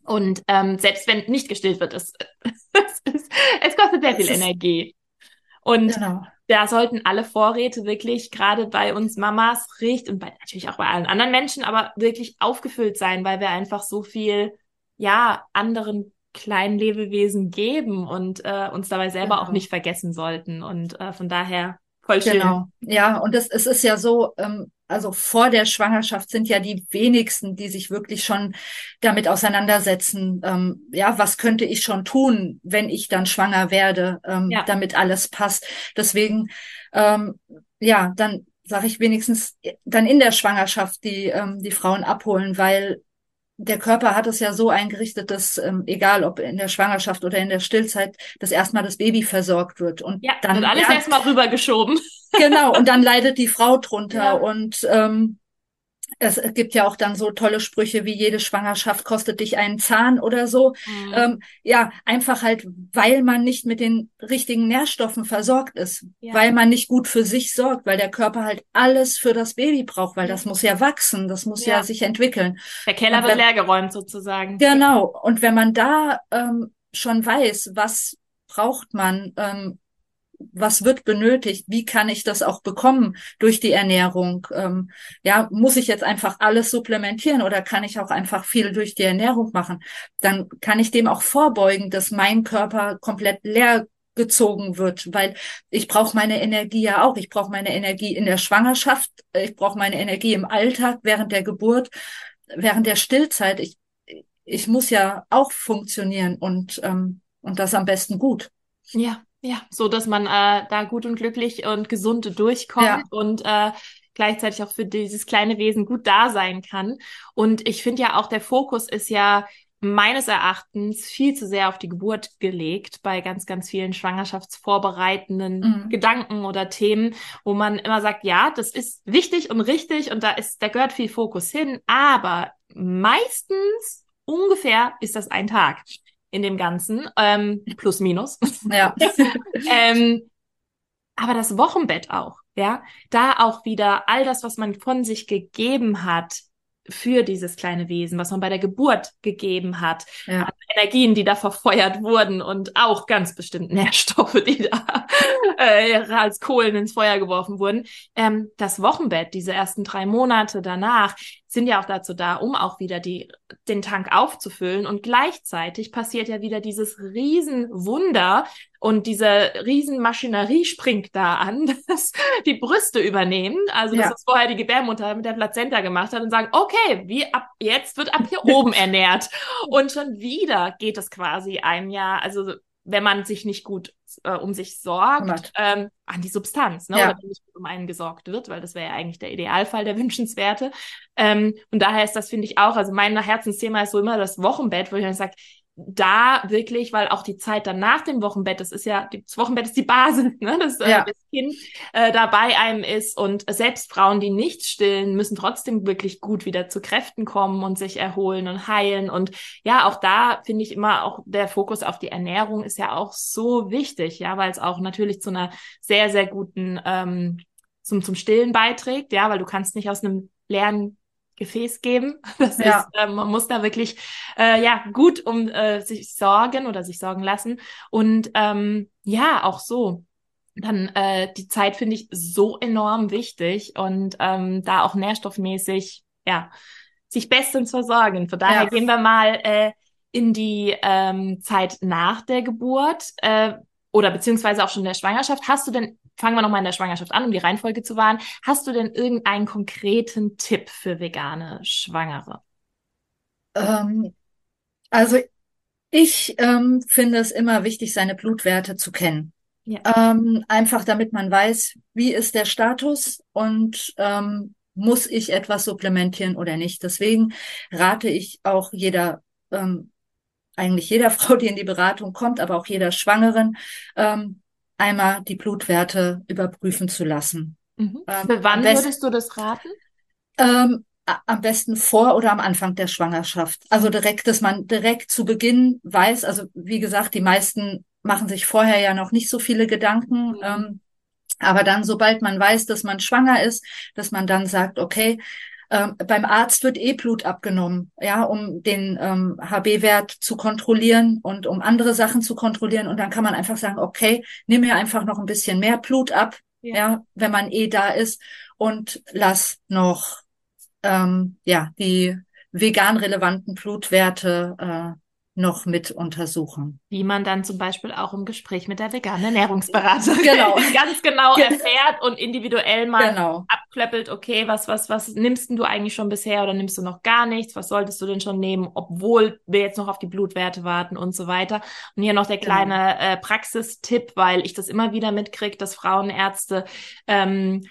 Und ähm, selbst wenn nicht gestillt wird, es, es, es, es kostet sehr viel Energie. Und genau. Da sollten alle Vorräte wirklich, gerade bei uns Mamas, richtig und bei, natürlich auch bei allen anderen Menschen, aber wirklich aufgefüllt sein, weil wir einfach so viel ja, anderen kleinen Lebewesen geben und äh, uns dabei selber genau. auch nicht vergessen sollten. Und äh, von daher voll schön. Genau. Ja, und es, es ist ja so, ähm, also vor der Schwangerschaft sind ja die wenigsten, die sich wirklich schon damit auseinandersetzen. Ähm, ja, was könnte ich schon tun, wenn ich dann schwanger werde, ähm, ja. damit alles passt. Deswegen, ähm, ja, dann sage ich wenigstens dann in der Schwangerschaft die ähm, die Frauen abholen, weil der Körper hat es ja so eingerichtet, dass ähm, egal ob in der Schwangerschaft oder in der Stillzeit, dass erstmal das Baby versorgt wird und ja, dann wird alles ja, erstmal rübergeschoben. Genau und dann leidet die Frau drunter ja. und ähm, es gibt ja auch dann so tolle Sprüche wie jede Schwangerschaft kostet dich einen Zahn oder so. Mhm. Ähm, ja, einfach halt, weil man nicht mit den richtigen Nährstoffen versorgt ist, ja. weil man nicht gut für sich sorgt, weil der Körper halt alles für das Baby braucht, weil das muss ja wachsen, das muss ja, ja sich entwickeln. Der Keller wenn, wird leergeräumt sozusagen. Genau. Und wenn man da ähm, schon weiß, was braucht man, ähm, was wird benötigt, wie kann ich das auch bekommen durch die Ernährung? Ähm, ja, muss ich jetzt einfach alles supplementieren oder kann ich auch einfach viel durch die Ernährung machen? Dann kann ich dem auch vorbeugen, dass mein Körper komplett leer gezogen wird, weil ich brauche meine Energie ja auch. Ich brauche meine Energie in der Schwangerschaft, ich brauche meine Energie im Alltag, während der Geburt, während der Stillzeit. Ich, ich muss ja auch funktionieren und, ähm, und das am besten gut. Ja, ja, so dass man äh, da gut und glücklich und gesund durchkommt ja. und äh, gleichzeitig auch für dieses kleine Wesen gut da sein kann. Und ich finde ja auch, der Fokus ist ja meines Erachtens viel zu sehr auf die Geburt gelegt bei ganz, ganz vielen schwangerschaftsvorbereitenden mhm. Gedanken oder Themen, wo man immer sagt, ja, das ist wichtig und richtig und da ist, da gehört viel Fokus hin, aber meistens ungefähr ist das ein Tag in dem Ganzen, ähm, plus minus. Ja. ähm, aber das Wochenbett auch, ja, da auch wieder all das, was man von sich gegeben hat, für dieses kleine Wesen, was man bei der Geburt gegeben hat, ja. Energien, die da verfeuert wurden und auch ganz bestimmt Nährstoffe, die da äh, als Kohlen ins Feuer geworfen wurden. Ähm, das Wochenbett, diese ersten drei Monate danach, sind ja auch dazu da, um auch wieder die, den Tank aufzufüllen. Und gleichzeitig passiert ja wieder dieses Riesenwunder und diese Riesenmaschinerie springt da an, dass die Brüste übernehmen. Also das, ja. was vorher die Gebärmutter mit der Plazenta gemacht hat und sagen, okay, wie ab jetzt wird ab hier oben ernährt. Und schon wieder geht es quasi ein Jahr, also wenn man sich nicht gut äh, um sich sorgt, ähm, an die Substanz, ne? Ja. oder wenn nicht um einen gesorgt wird, weil das wäre ja eigentlich der Idealfall der Wünschenswerte. Ähm, und daher ist das, finde ich, auch, also mein Herzensthema ist so immer das Wochenbett, wo ich dann sage, da wirklich, weil auch die Zeit dann nach dem Wochenbett, das ist ja, das Wochenbett ist die Basis, ne, dass äh, das Kind äh, da bei einem ist. Und selbst Frauen, die nicht stillen, müssen trotzdem wirklich gut wieder zu Kräften kommen und sich erholen und heilen. Und ja, auch da finde ich immer auch der Fokus auf die Ernährung ist ja auch so wichtig, ja, weil es auch natürlich zu einer sehr, sehr guten, ähm, zum, zum Stillen beiträgt, ja, weil du kannst nicht aus einem leeren Gefäß geben. Das ja. ist, äh, man muss da wirklich äh, ja gut um äh, sich sorgen oder sich sorgen lassen. Und ähm, ja, auch so. Dann äh, die Zeit finde ich so enorm wichtig und ähm, da auch nährstoffmäßig, ja, sich bestens versorgen. Von daher ja. gehen wir mal äh, in die ähm, Zeit nach der Geburt äh, oder beziehungsweise auch schon der Schwangerschaft. Hast du denn fangen wir nochmal in der Schwangerschaft an, um die Reihenfolge zu wahren. Hast du denn irgendeinen konkreten Tipp für vegane Schwangere? Ähm, also ich ähm, finde es immer wichtig, seine Blutwerte zu kennen. Ja. Ähm, einfach damit man weiß, wie ist der Status und ähm, muss ich etwas supplementieren oder nicht. Deswegen rate ich auch jeder, ähm, eigentlich jeder Frau, die in die Beratung kommt, aber auch jeder Schwangeren, ähm, einmal die Blutwerte überprüfen zu lassen. Mhm. Ähm, Für wann würdest du das raten? Ähm, am besten vor oder am Anfang der Schwangerschaft. Also direkt, dass man direkt zu Beginn weiß, also wie gesagt, die meisten machen sich vorher ja noch nicht so viele Gedanken. Mhm. Ähm, aber dann, sobald man weiß, dass man schwanger ist, dass man dann sagt, okay, ähm, beim Arzt wird eh Blut abgenommen, ja, um den ähm, HB-Wert zu kontrollieren und um andere Sachen zu kontrollieren. Und dann kann man einfach sagen, okay, nimm mir einfach noch ein bisschen mehr Blut ab, ja, ja wenn man eh da ist und lass noch ähm, ja die vegan relevanten Blutwerte äh, noch mit untersuchen. Wie man dann zum Beispiel auch im Gespräch mit der veganen Ernährungsberaterin genau. ganz genau erfährt und individuell mal genau. abklöppelt, okay, was, was, was nimmst du eigentlich schon bisher oder nimmst du noch gar nichts? Was solltest du denn schon nehmen, obwohl wir jetzt noch auf die Blutwerte warten und so weiter? Und hier noch der genau. kleine genau. äh, Praxistipp, weil ich das immer wieder mitkriege, dass Frauenärzte ähm,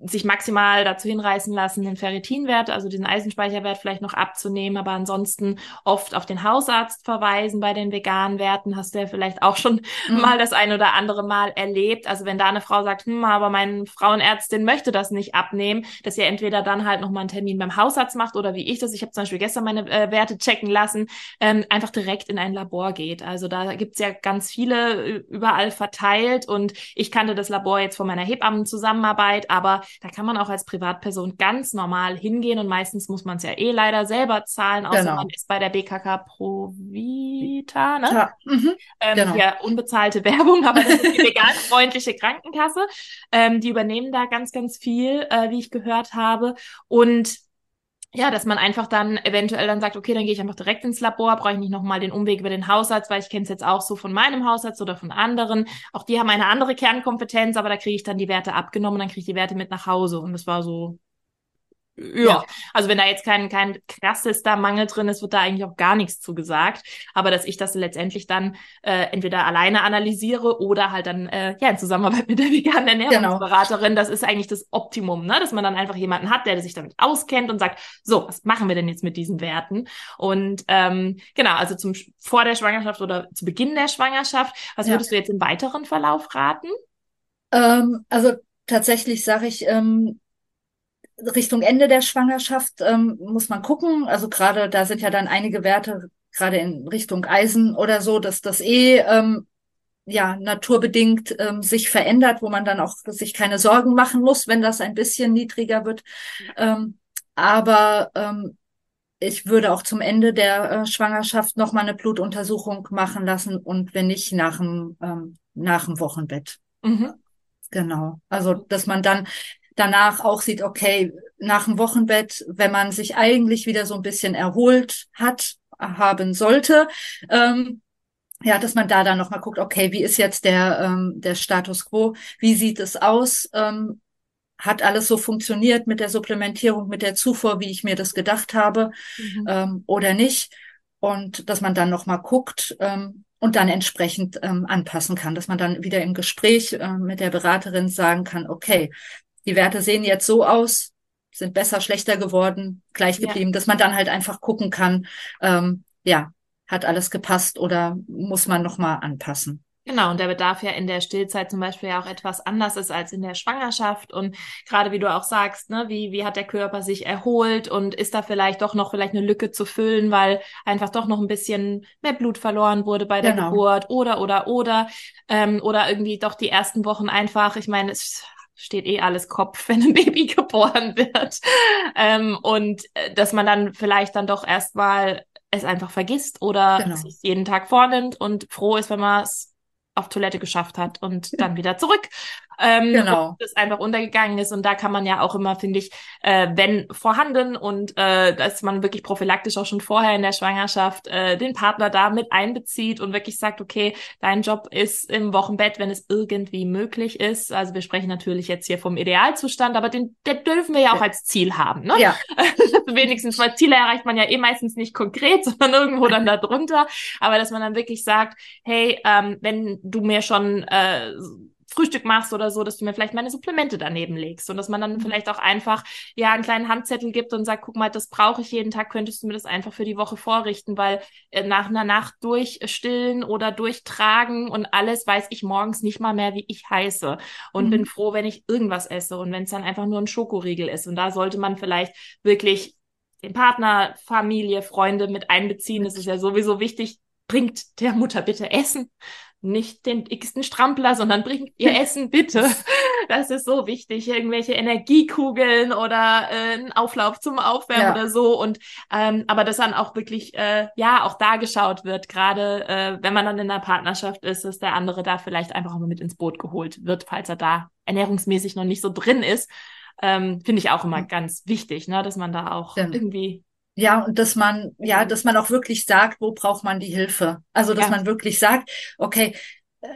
sich maximal dazu hinreißen lassen, den Ferritinwert, also diesen Eisenspeicherwert vielleicht noch abzunehmen, aber ansonsten oft auf den Hausarzt verweisen bei den veganen Werten. Hast du ja vielleicht auch schon mhm. mal das ein oder andere Mal erlebt. Also wenn da eine Frau sagt, hm, aber meine Frauenärztin möchte das nicht abnehmen, dass ihr entweder dann halt nochmal einen Termin beim Hausarzt macht oder wie ich das, ich habe zum Beispiel gestern meine äh, Werte checken lassen, ähm, einfach direkt in ein Labor geht. Also da gibt's ja ganz viele äh, überall verteilt und ich kannte das Labor jetzt von meiner Hebammenzusammenarbeit, aber da kann man auch als Privatperson ganz normal hingehen und meistens muss man es ja eh leider selber zahlen, außer genau. man ist bei der BKK Provita, ne? Ja. Mhm. Ähm, genau. Ja, unbezahlte Werbung, aber das ist die vegan-freundliche Krankenkasse. Ähm, die übernehmen da ganz, ganz viel, äh, wie ich gehört habe. Und ja, dass man einfach dann eventuell dann sagt, okay, dann gehe ich einfach direkt ins Labor, brauche ich nicht nochmal den Umweg über den Hausarzt, weil ich kenne es jetzt auch so von meinem Hausarzt oder von anderen. Auch die haben eine andere Kernkompetenz, aber da kriege ich dann die Werte abgenommen, dann kriege ich die Werte mit nach Hause. Und das war so, ja, also wenn da jetzt kein, kein krassester Mangel drin ist, wird da eigentlich auch gar nichts zu gesagt. Aber dass ich das letztendlich dann äh, entweder alleine analysiere oder halt dann äh, ja in Zusammenarbeit mit der veganen Ernährungsberaterin, genau. das ist eigentlich das Optimum, ne? dass man dann einfach jemanden hat, der sich damit auskennt und sagt, so, was machen wir denn jetzt mit diesen Werten? Und ähm, genau, also zum vor der Schwangerschaft oder zu Beginn der Schwangerschaft, was ja. würdest du jetzt im weiteren Verlauf raten? Ähm, also tatsächlich sage ich, ähm, Richtung Ende der Schwangerschaft ähm, muss man gucken. Also gerade da sind ja dann einige Werte, gerade in Richtung Eisen oder so, dass das eh ähm, ja naturbedingt ähm, sich verändert, wo man dann auch sich keine Sorgen machen muss, wenn das ein bisschen niedriger wird. Ähm, aber ähm, ich würde auch zum Ende der äh, Schwangerschaft nochmal eine Blutuntersuchung machen lassen und wenn nicht, nach dem, ähm, nach dem Wochenbett. Mhm. Genau. Also, dass man dann danach auch sieht, okay, nach dem Wochenbett, wenn man sich eigentlich wieder so ein bisschen erholt hat, haben sollte, ähm, ja, dass man da dann nochmal guckt, okay, wie ist jetzt der, ähm, der Status quo? Wie sieht es aus? Ähm, hat alles so funktioniert mit der Supplementierung, mit der Zufuhr, wie ich mir das gedacht habe mhm. ähm, oder nicht? Und dass man dann nochmal guckt ähm, und dann entsprechend ähm, anpassen kann, dass man dann wieder im Gespräch äh, mit der Beraterin sagen kann, okay, die Werte sehen jetzt so aus, sind besser, schlechter geworden, gleich geblieben, ja. dass man dann halt einfach gucken kann, ähm, ja, hat alles gepasst oder muss man nochmal anpassen. Genau, und der Bedarf ja in der Stillzeit zum Beispiel ja auch etwas anders ist als in der Schwangerschaft. Und gerade wie du auch sagst, ne, wie, wie hat der Körper sich erholt und ist da vielleicht doch noch vielleicht eine Lücke zu füllen, weil einfach doch noch ein bisschen mehr Blut verloren wurde bei der genau. Geburt oder oder oder ähm, oder irgendwie doch die ersten Wochen einfach, ich meine, es steht eh alles Kopf, wenn ein Baby geboren wird. Ähm, und äh, dass man dann vielleicht dann doch erstmal es einfach vergisst oder genau. sich jeden Tag vornimmt und froh ist, wenn man es auf Toilette geschafft hat und dann wieder zurück. Ähm, genau. Das einfach untergegangen ist. Und da kann man ja auch immer, finde ich, äh, wenn vorhanden und äh, dass man wirklich prophylaktisch auch schon vorher in der Schwangerschaft äh, den Partner da mit einbezieht und wirklich sagt, okay, dein Job ist im Wochenbett, wenn es irgendwie möglich ist. Also wir sprechen natürlich jetzt hier vom Idealzustand, aber den, den dürfen wir ja auch als Ziel haben. Ne? Ja. Wenigstens, weil Ziele erreicht man ja eh meistens nicht konkret, sondern irgendwo dann da drunter. Aber dass man dann wirklich sagt, hey, ähm, wenn du mir schon äh, Frühstück machst oder so, dass du mir vielleicht meine Supplemente daneben legst und dass man dann mhm. vielleicht auch einfach ja einen kleinen Handzettel gibt und sagt, guck mal, das brauche ich jeden Tag, könntest du mir das einfach für die Woche vorrichten, weil äh, nach einer Nacht durchstillen oder durchtragen und alles weiß ich morgens nicht mal mehr, wie ich heiße und mhm. bin froh, wenn ich irgendwas esse und wenn es dann einfach nur ein Schokoriegel ist und da sollte man vielleicht wirklich den Partner, Familie, Freunde mit einbeziehen. Das ist ja sowieso wichtig. Bringt der Mutter bitte Essen nicht den x-ten Strampler, sondern bringt ihr Essen bitte. Das ist so wichtig. Irgendwelche Energiekugeln oder äh, einen Auflauf zum Aufwärmen ja. oder so. Und ähm, aber dass dann auch wirklich äh, ja auch da geschaut wird, gerade äh, wenn man dann in einer Partnerschaft ist, dass der andere da vielleicht einfach mal mit ins Boot geholt wird, falls er da ernährungsmäßig noch nicht so drin ist. Ähm, Finde ich auch immer ganz wichtig, ne, dass man da auch ja. irgendwie ja, und dass man, ja, dass man auch wirklich sagt, wo braucht man die Hilfe? Also, dass ja. man wirklich sagt, okay,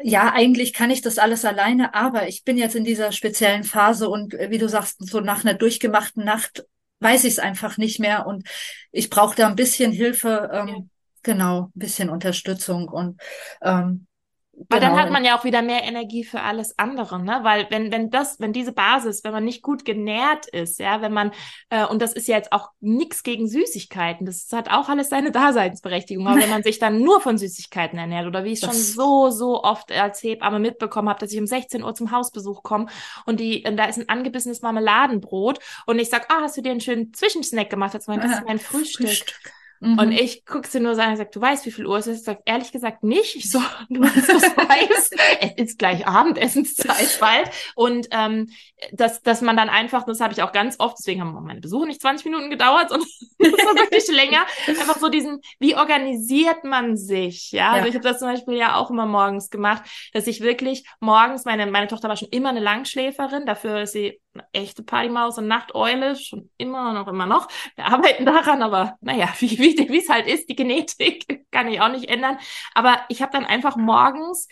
ja, eigentlich kann ich das alles alleine, aber ich bin jetzt in dieser speziellen Phase und äh, wie du sagst, so nach einer durchgemachten Nacht weiß ich es einfach nicht mehr und ich brauche da ein bisschen Hilfe, ähm, ja. genau, ein bisschen Unterstützung und ähm, weil genau. dann hat man ja auch wieder mehr Energie für alles andere, ne? Weil wenn wenn das, wenn diese Basis, wenn man nicht gut genährt ist, ja, wenn man äh, und das ist ja jetzt auch nichts gegen Süßigkeiten, das hat auch alles seine Daseinsberechtigung, aber wenn man sich dann nur von Süßigkeiten ernährt oder wie ich das schon so so oft als Hebamme mitbekommen habe, dass ich um 16 Uhr zum Hausbesuch komme und die und da ist ein angebissenes Marmeladenbrot und ich sag, ah, hast du dir einen schönen Zwischensnack gemacht? Das, das ist mein Frühstück. Frühstück. Mhm. Und ich guck sie nur sagen, sagt, du weißt, wie viel Uhr es ist? Ich sag, ehrlich gesagt nicht. Ich so, du weißt, es ist gleich Abendessenszeit bald. Und ähm, dass, dass man dann einfach, das habe ich auch ganz oft, deswegen haben meine Besuche nicht 20 Minuten gedauert, sondern wirklich länger. Einfach so diesen, wie organisiert man sich? Ja, also ja. ich habe das zum Beispiel ja auch immer morgens gemacht, dass ich wirklich morgens, meine, meine Tochter war schon immer eine Langschläferin, dafür ist sie eine echte Partymaus und Nachteule, schon immer noch, immer noch. Wir arbeiten daran, aber naja, wie, wie, wie es halt ist, die Genetik kann ich auch nicht ändern. Aber ich habe dann einfach morgens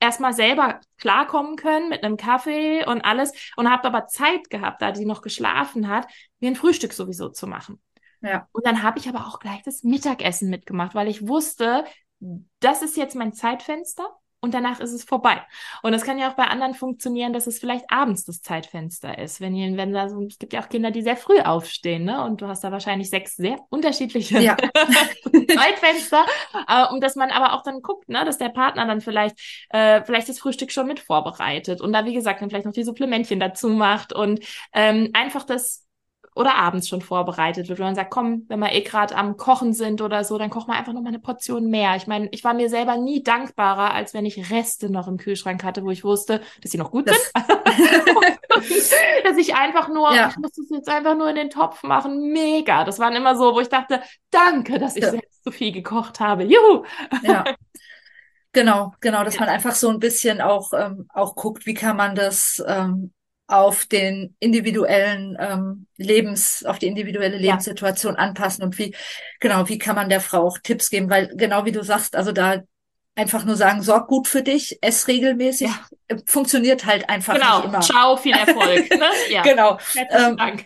erstmal selber klarkommen können mit einem Kaffee und alles und habe aber Zeit gehabt, da die noch geschlafen hat, mir ein Frühstück sowieso zu machen. Ja. Und dann habe ich aber auch gleich das Mittagessen mitgemacht, weil ich wusste, das ist jetzt mein Zeitfenster und danach ist es vorbei. Und das kann ja auch bei anderen funktionieren, dass es vielleicht abends das Zeitfenster ist. Wenn ihr, wenn da so, es gibt ja auch Kinder, die sehr früh aufstehen, ne? Und du hast da wahrscheinlich sechs sehr unterschiedliche ja. Zeitfenster. Äh, und dass man aber auch dann guckt, ne, dass der Partner dann vielleicht, äh, vielleicht das Frühstück schon mit vorbereitet und da, wie gesagt, dann vielleicht noch die Supplementchen dazu macht und ähm, einfach das oder abends schon vorbereitet wird. Wenn man sagt, komm, wenn wir eh gerade am Kochen sind oder so, dann kochen wir einfach noch mal eine Portion mehr. Ich meine, ich war mir selber nie dankbarer, als wenn ich Reste noch im Kühlschrank hatte, wo ich wusste, dass sie noch gut das sind. dass ich einfach nur, ja. ich muss das jetzt einfach nur in den Topf machen. Mega. Das waren immer so, wo ich dachte, danke, dass ich ja. selbst so viel gekocht habe. Juhu. Ja. Genau, genau, dass man einfach so ein bisschen auch, ähm, auch guckt, wie kann man das ähm, auf den individuellen ähm, Lebens, auf die individuelle Lebenssituation ja. anpassen und wie, genau, wie kann man der Frau auch Tipps geben, weil genau wie du sagst, also da einfach nur sagen, sorg gut für dich, ess regelmäßig, ja. Äh, funktioniert halt einfach genau. nicht immer. Ciao, viel Erfolg. Ne? Ja. genau. Herzlichen ähm, Dank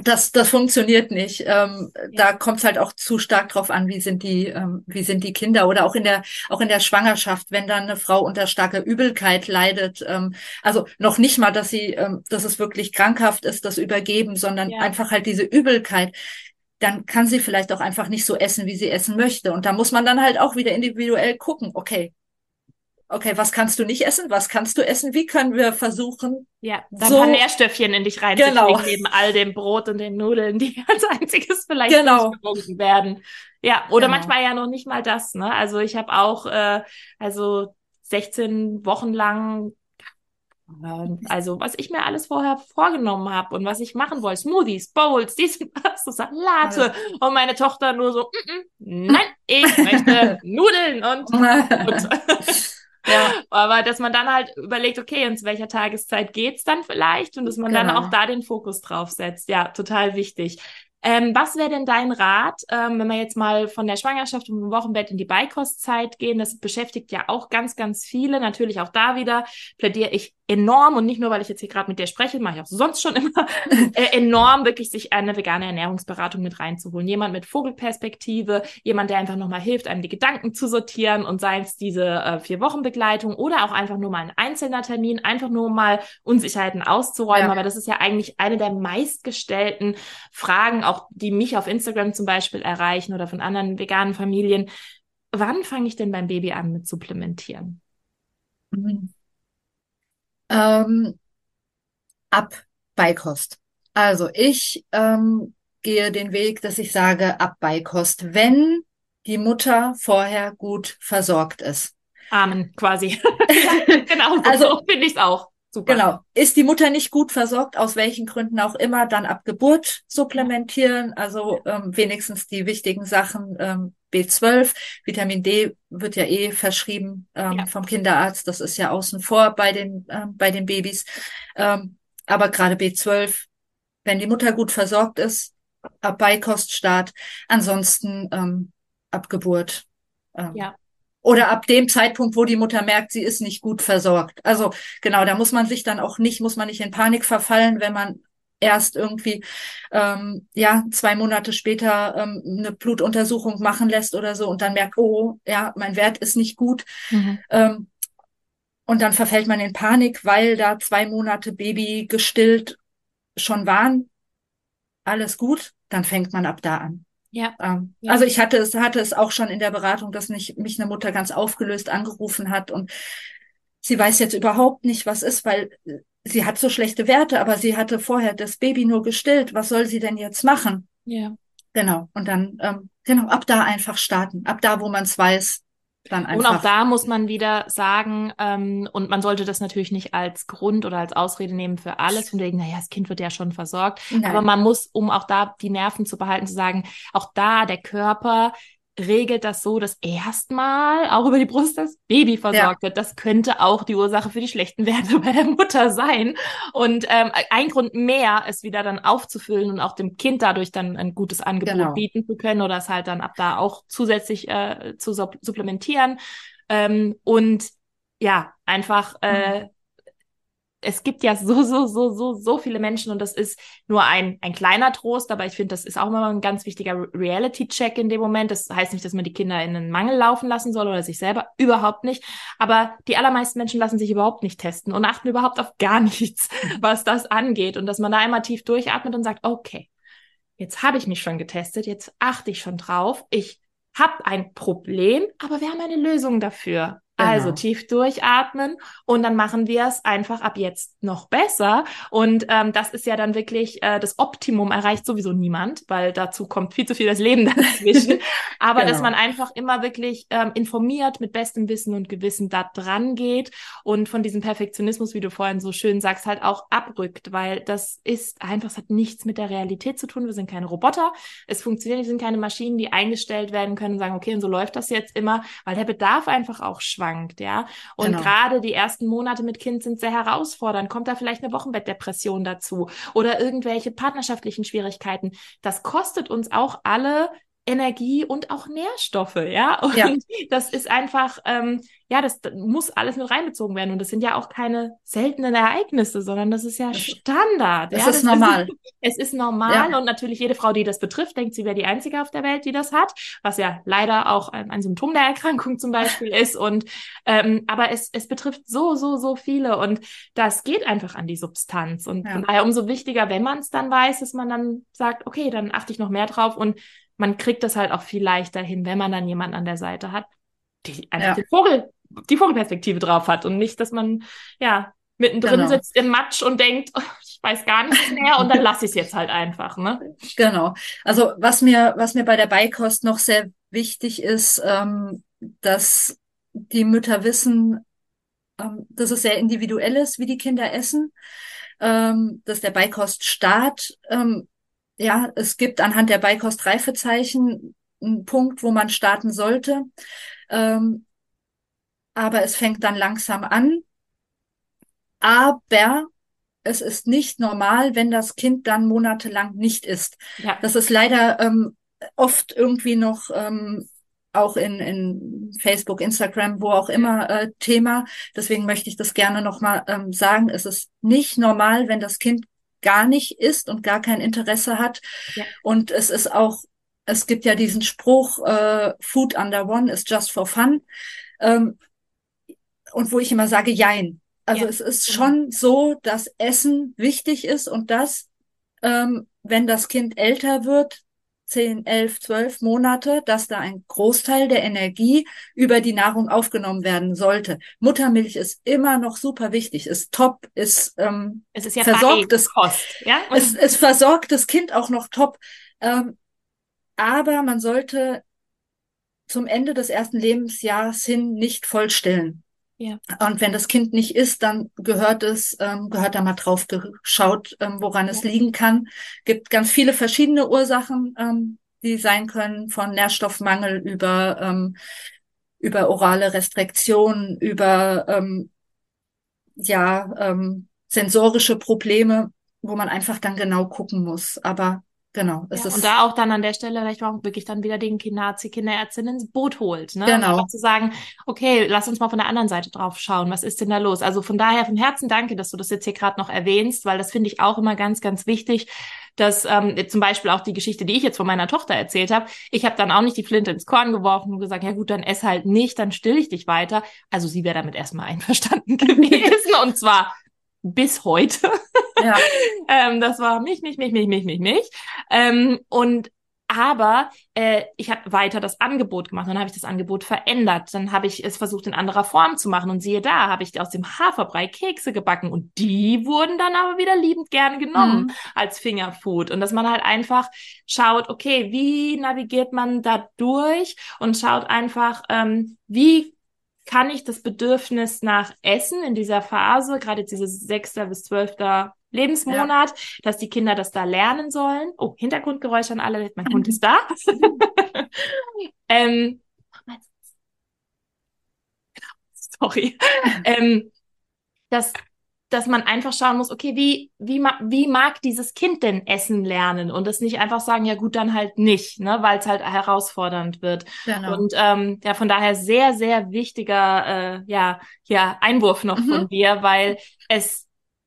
das, das funktioniert nicht. Ähm, ja. Da kommt es halt auch zu stark drauf an, wie sind die, ähm, wie sind die Kinder oder auch in der, auch in der Schwangerschaft, wenn dann eine Frau unter starker Übelkeit leidet. Ähm, also noch nicht mal, dass sie, ähm, dass es wirklich krankhaft ist, das Übergeben, sondern ja. einfach halt diese Übelkeit. Dann kann sie vielleicht auch einfach nicht so essen, wie sie essen möchte. Und da muss man dann halt auch wieder individuell gucken. Okay, okay, was kannst du nicht essen, was kannst du essen, wie können wir versuchen. Ja, da so, ein paar Nährstoffchen in dich reinzukriegen, genau. neben all dem Brot und den Nudeln, die als einziges vielleicht genau. nicht werden. Ja, oder genau. manchmal ja noch nicht mal das, ne? Also ich habe auch, äh, also 16 Wochen lang also, was ich mir alles vorher vorgenommen habe und was ich machen wollte, Smoothies, Bowls, dies, das, Salate. Und meine Tochter nur so, mm -mm, nein, ich möchte Nudeln und, und ja. Aber dass man dann halt überlegt, okay, zu welcher Tageszeit geht's dann vielleicht und dass man genau. dann auch da den Fokus drauf setzt. Ja, total wichtig. Ähm, was wäre denn dein Rat, ähm, wenn wir jetzt mal von der Schwangerschaft und dem Wochenbett in die Beikostzeit gehen? Das beschäftigt ja auch ganz, ganz viele. Natürlich auch da wieder plädiere ich enorm und nicht nur, weil ich jetzt hier gerade mit dir spreche, mache ich auch sonst schon immer, äh, enorm wirklich sich eine vegane Ernährungsberatung mit reinzuholen. Jemand mit Vogelperspektive, jemand, der einfach nochmal hilft, einem die Gedanken zu sortieren und sei es diese äh, vier Wochen Begleitung oder auch einfach nur mal ein einzelner Termin, einfach nur mal Unsicherheiten auszuräumen. Ja. Aber das ist ja eigentlich eine der meistgestellten Fragen, auch die mich auf Instagram zum Beispiel erreichen oder von anderen veganen Familien. Wann fange ich denn beim Baby an mit supplementieren? Mhm. Ähm, ab Beikost. Also ich ähm, gehe den Weg, dass ich sage, ab Beikost, wenn die Mutter vorher gut versorgt ist. Amen, quasi. genau, so also, finde ich es auch. Super. Genau. Ist die Mutter nicht gut versorgt, aus welchen Gründen auch immer, dann ab Geburt supplementieren. Also ähm, wenigstens die wichtigen Sachen ähm, B12, Vitamin D wird ja eh verschrieben ähm, ja. vom Kinderarzt. Das ist ja außen vor bei den ähm, bei den Babys. Ähm, aber gerade B12, wenn die Mutter gut versorgt ist, ab Beikoststart. Ansonsten ähm, ab Geburt. Ähm, ja oder ab dem Zeitpunkt, wo die Mutter merkt, sie ist nicht gut versorgt. Also genau, da muss man sich dann auch nicht, muss man nicht in Panik verfallen, wenn man erst irgendwie ähm, ja zwei Monate später ähm, eine Blutuntersuchung machen lässt oder so und dann merkt, oh ja, mein Wert ist nicht gut. Mhm. Ähm, und dann verfällt man in Panik, weil da zwei Monate Baby gestillt schon waren. Alles gut, dann fängt man ab da an. Ja. Ähm, ja. Also ich hatte es, hatte es auch schon in der Beratung, dass mich, mich eine Mutter ganz aufgelöst angerufen hat und sie weiß jetzt überhaupt nicht, was ist, weil sie hat so schlechte Werte, aber sie hatte vorher das Baby nur gestillt. Was soll sie denn jetzt machen? Ja. Genau. Und dann, ähm, genau, ab da einfach starten. Ab da, wo man es weiß, dann einfach. Und auch da muss man wieder sagen, ähm, und man sollte das natürlich nicht als Grund oder als Ausrede nehmen für alles, von wegen, naja, das Kind wird ja schon versorgt. Nein. Aber man muss, um auch da die Nerven zu behalten, zu sagen, auch da der Körper regelt das so, dass erstmal auch über die Brust das Baby versorgt ja. wird. Das könnte auch die Ursache für die schlechten Werte bei der Mutter sein. Und ähm, ein Grund mehr, es wieder dann aufzufüllen und auch dem Kind dadurch dann ein gutes Angebot genau. bieten zu können oder es halt dann ab da auch zusätzlich äh, zu supplementieren. Ähm, und ja, einfach äh, mhm es gibt ja so, so, so, so, so viele Menschen und das ist nur ein, ein kleiner Trost, aber ich finde, das ist auch immer ein ganz wichtiger Reality-Check in dem Moment. Das heißt nicht, dass man die Kinder in einen Mangel laufen lassen soll oder sich selber, überhaupt nicht. Aber die allermeisten Menschen lassen sich überhaupt nicht testen und achten überhaupt auf gar nichts, was das angeht. Und dass man da einmal tief durchatmet und sagt, okay, jetzt habe ich mich schon getestet, jetzt achte ich schon drauf, ich habe ein Problem, aber wir haben eine Lösung dafür. Also genau. tief durchatmen und dann machen wir es einfach ab jetzt noch besser. Und ähm, das ist ja dann wirklich äh, das Optimum erreicht sowieso niemand, weil dazu kommt viel zu viel das Leben dazwischen. Aber genau. dass man einfach immer wirklich ähm, informiert mit bestem Wissen und Gewissen da dran geht und von diesem Perfektionismus, wie du vorhin so schön sagst, halt auch abrückt, weil das ist einfach, es hat nichts mit der Realität zu tun. Wir sind keine Roboter. Es funktioniert, wir sind keine Maschinen, die eingestellt werden können und sagen, okay, und so läuft das jetzt immer, weil der Bedarf einfach auch schwankt, ja. Und genau. gerade die ersten Monate mit Kind sind sehr herausfordernd. Kommt da vielleicht eine Wochenbettdepression dazu oder irgendwelche partnerschaftlichen Schwierigkeiten? Das kostet uns auch alle Energie und auch Nährstoffe, ja. Und ja. das ist einfach, ähm, ja, das, muss alles mit reinbezogen werden. Und das sind ja auch keine seltenen Ereignisse, sondern das ist ja Standard. Das ja? ist das normal. Ist, es ist normal ja. und natürlich jede Frau, die das betrifft, denkt, sie wäre die einzige auf der Welt, die das hat, was ja leider auch ein, ein Symptom der Erkrankung zum Beispiel ist. Und ähm, aber es, es betrifft so, so, so viele und das geht einfach an die Substanz. Und von daher umso wichtiger, wenn man es dann weiß, dass man dann sagt, okay, dann achte ich noch mehr drauf und man kriegt das halt auch viel leichter hin, wenn man dann jemanden an der Seite hat, die einfach ja. den Vogel, die Vogelperspektive drauf hat und nicht, dass man ja mittendrin genau. sitzt im Matsch und denkt, oh, ich weiß gar nichts mehr und dann lasse ich es jetzt halt einfach, ne? Genau. Also was mir, was mir bei der Beikost noch sehr wichtig ist, ähm, dass die Mütter wissen, ähm, dass es sehr individuell ist, wie die Kinder essen, ähm, dass der Beikoststart ähm, ja, es gibt anhand der Beikost-Reifezeichen einen Punkt, wo man starten sollte. Ähm, aber es fängt dann langsam an. Aber es ist nicht normal, wenn das Kind dann monatelang nicht isst. Ja. Das ist leider ähm, oft irgendwie noch ähm, auch in, in Facebook, Instagram, wo auch immer äh, Thema. Deswegen möchte ich das gerne nochmal ähm, sagen. Es ist nicht normal, wenn das Kind gar nicht isst und gar kein Interesse hat. Ja. Und es ist auch, es gibt ja diesen Spruch, äh, Food under one is just for fun. Ähm, und wo ich immer sage, jein. Also ja, es ist genau. schon so, dass Essen wichtig ist und dass, ähm, wenn das Kind älter wird, 10, 11, 12 Monate, dass da ein Großteil der Energie über die Nahrung aufgenommen werden sollte. Muttermilch ist immer noch super wichtig, ist top, ist, ähm, es ist ja versorgt das, Kost, ja? es, es versorgt das Kind auch noch top. Ähm, aber man sollte zum Ende des ersten Lebensjahres hin nicht vollstellen. Ja. Und wenn das Kind nicht isst, dann gehört es, ähm, gehört da mal drauf geschaut, ähm, woran ja. es liegen kann. Gibt ganz viele verschiedene Ursachen, ähm, die sein können, von Nährstoffmangel über ähm, über orale Restriktion, über ähm, ja ähm, sensorische Probleme, wo man einfach dann genau gucken muss. Aber Genau. Es ja, und da auch dann an der Stelle vielleicht auch wirklich dann wieder den Kinderarzt, die Kinderärztin ins Boot holt. Ne? Genau. Und zu sagen, okay, lass uns mal von der anderen Seite drauf schauen. Was ist denn da los? Also von daher vom Herzen danke, dass du das jetzt hier gerade noch erwähnst, weil das finde ich auch immer ganz, ganz wichtig, dass ähm, zum Beispiel auch die Geschichte, die ich jetzt von meiner Tochter erzählt habe, ich habe dann auch nicht die Flinte ins Korn geworfen und gesagt, ja gut, dann ess halt nicht, dann still ich dich weiter. Also sie wäre damit erstmal einverstanden gewesen und zwar bis heute. Ja. ähm, das war mich, mich, mich, mich, mich, mich, mich. Ähm, und aber äh, ich habe weiter das Angebot gemacht, dann habe ich das Angebot verändert, dann habe ich es versucht in anderer Form zu machen und siehe da, habe ich aus dem Haferbrei Kekse gebacken und die wurden dann aber wieder liebend gern genommen mhm. als Fingerfood und dass man halt einfach schaut, okay, wie navigiert man da durch und schaut einfach, ähm, wie kann ich das Bedürfnis nach Essen in dieser Phase, gerade jetzt dieses sechster bis zwölfter Lebensmonat, ja. dass die Kinder das da lernen sollen. Oh, Hintergrundgeräusche an alle, mein Hund ist da. ähm, sorry. ähm, dass dass man einfach schauen muss, okay, wie, wie, wie mag dieses Kind denn Essen lernen und das nicht einfach sagen, ja gut, dann halt nicht, ne, weil es halt herausfordernd wird. Genau. Und ähm, ja, von daher sehr, sehr wichtiger äh, ja, ja, Einwurf noch mhm. von dir, weil es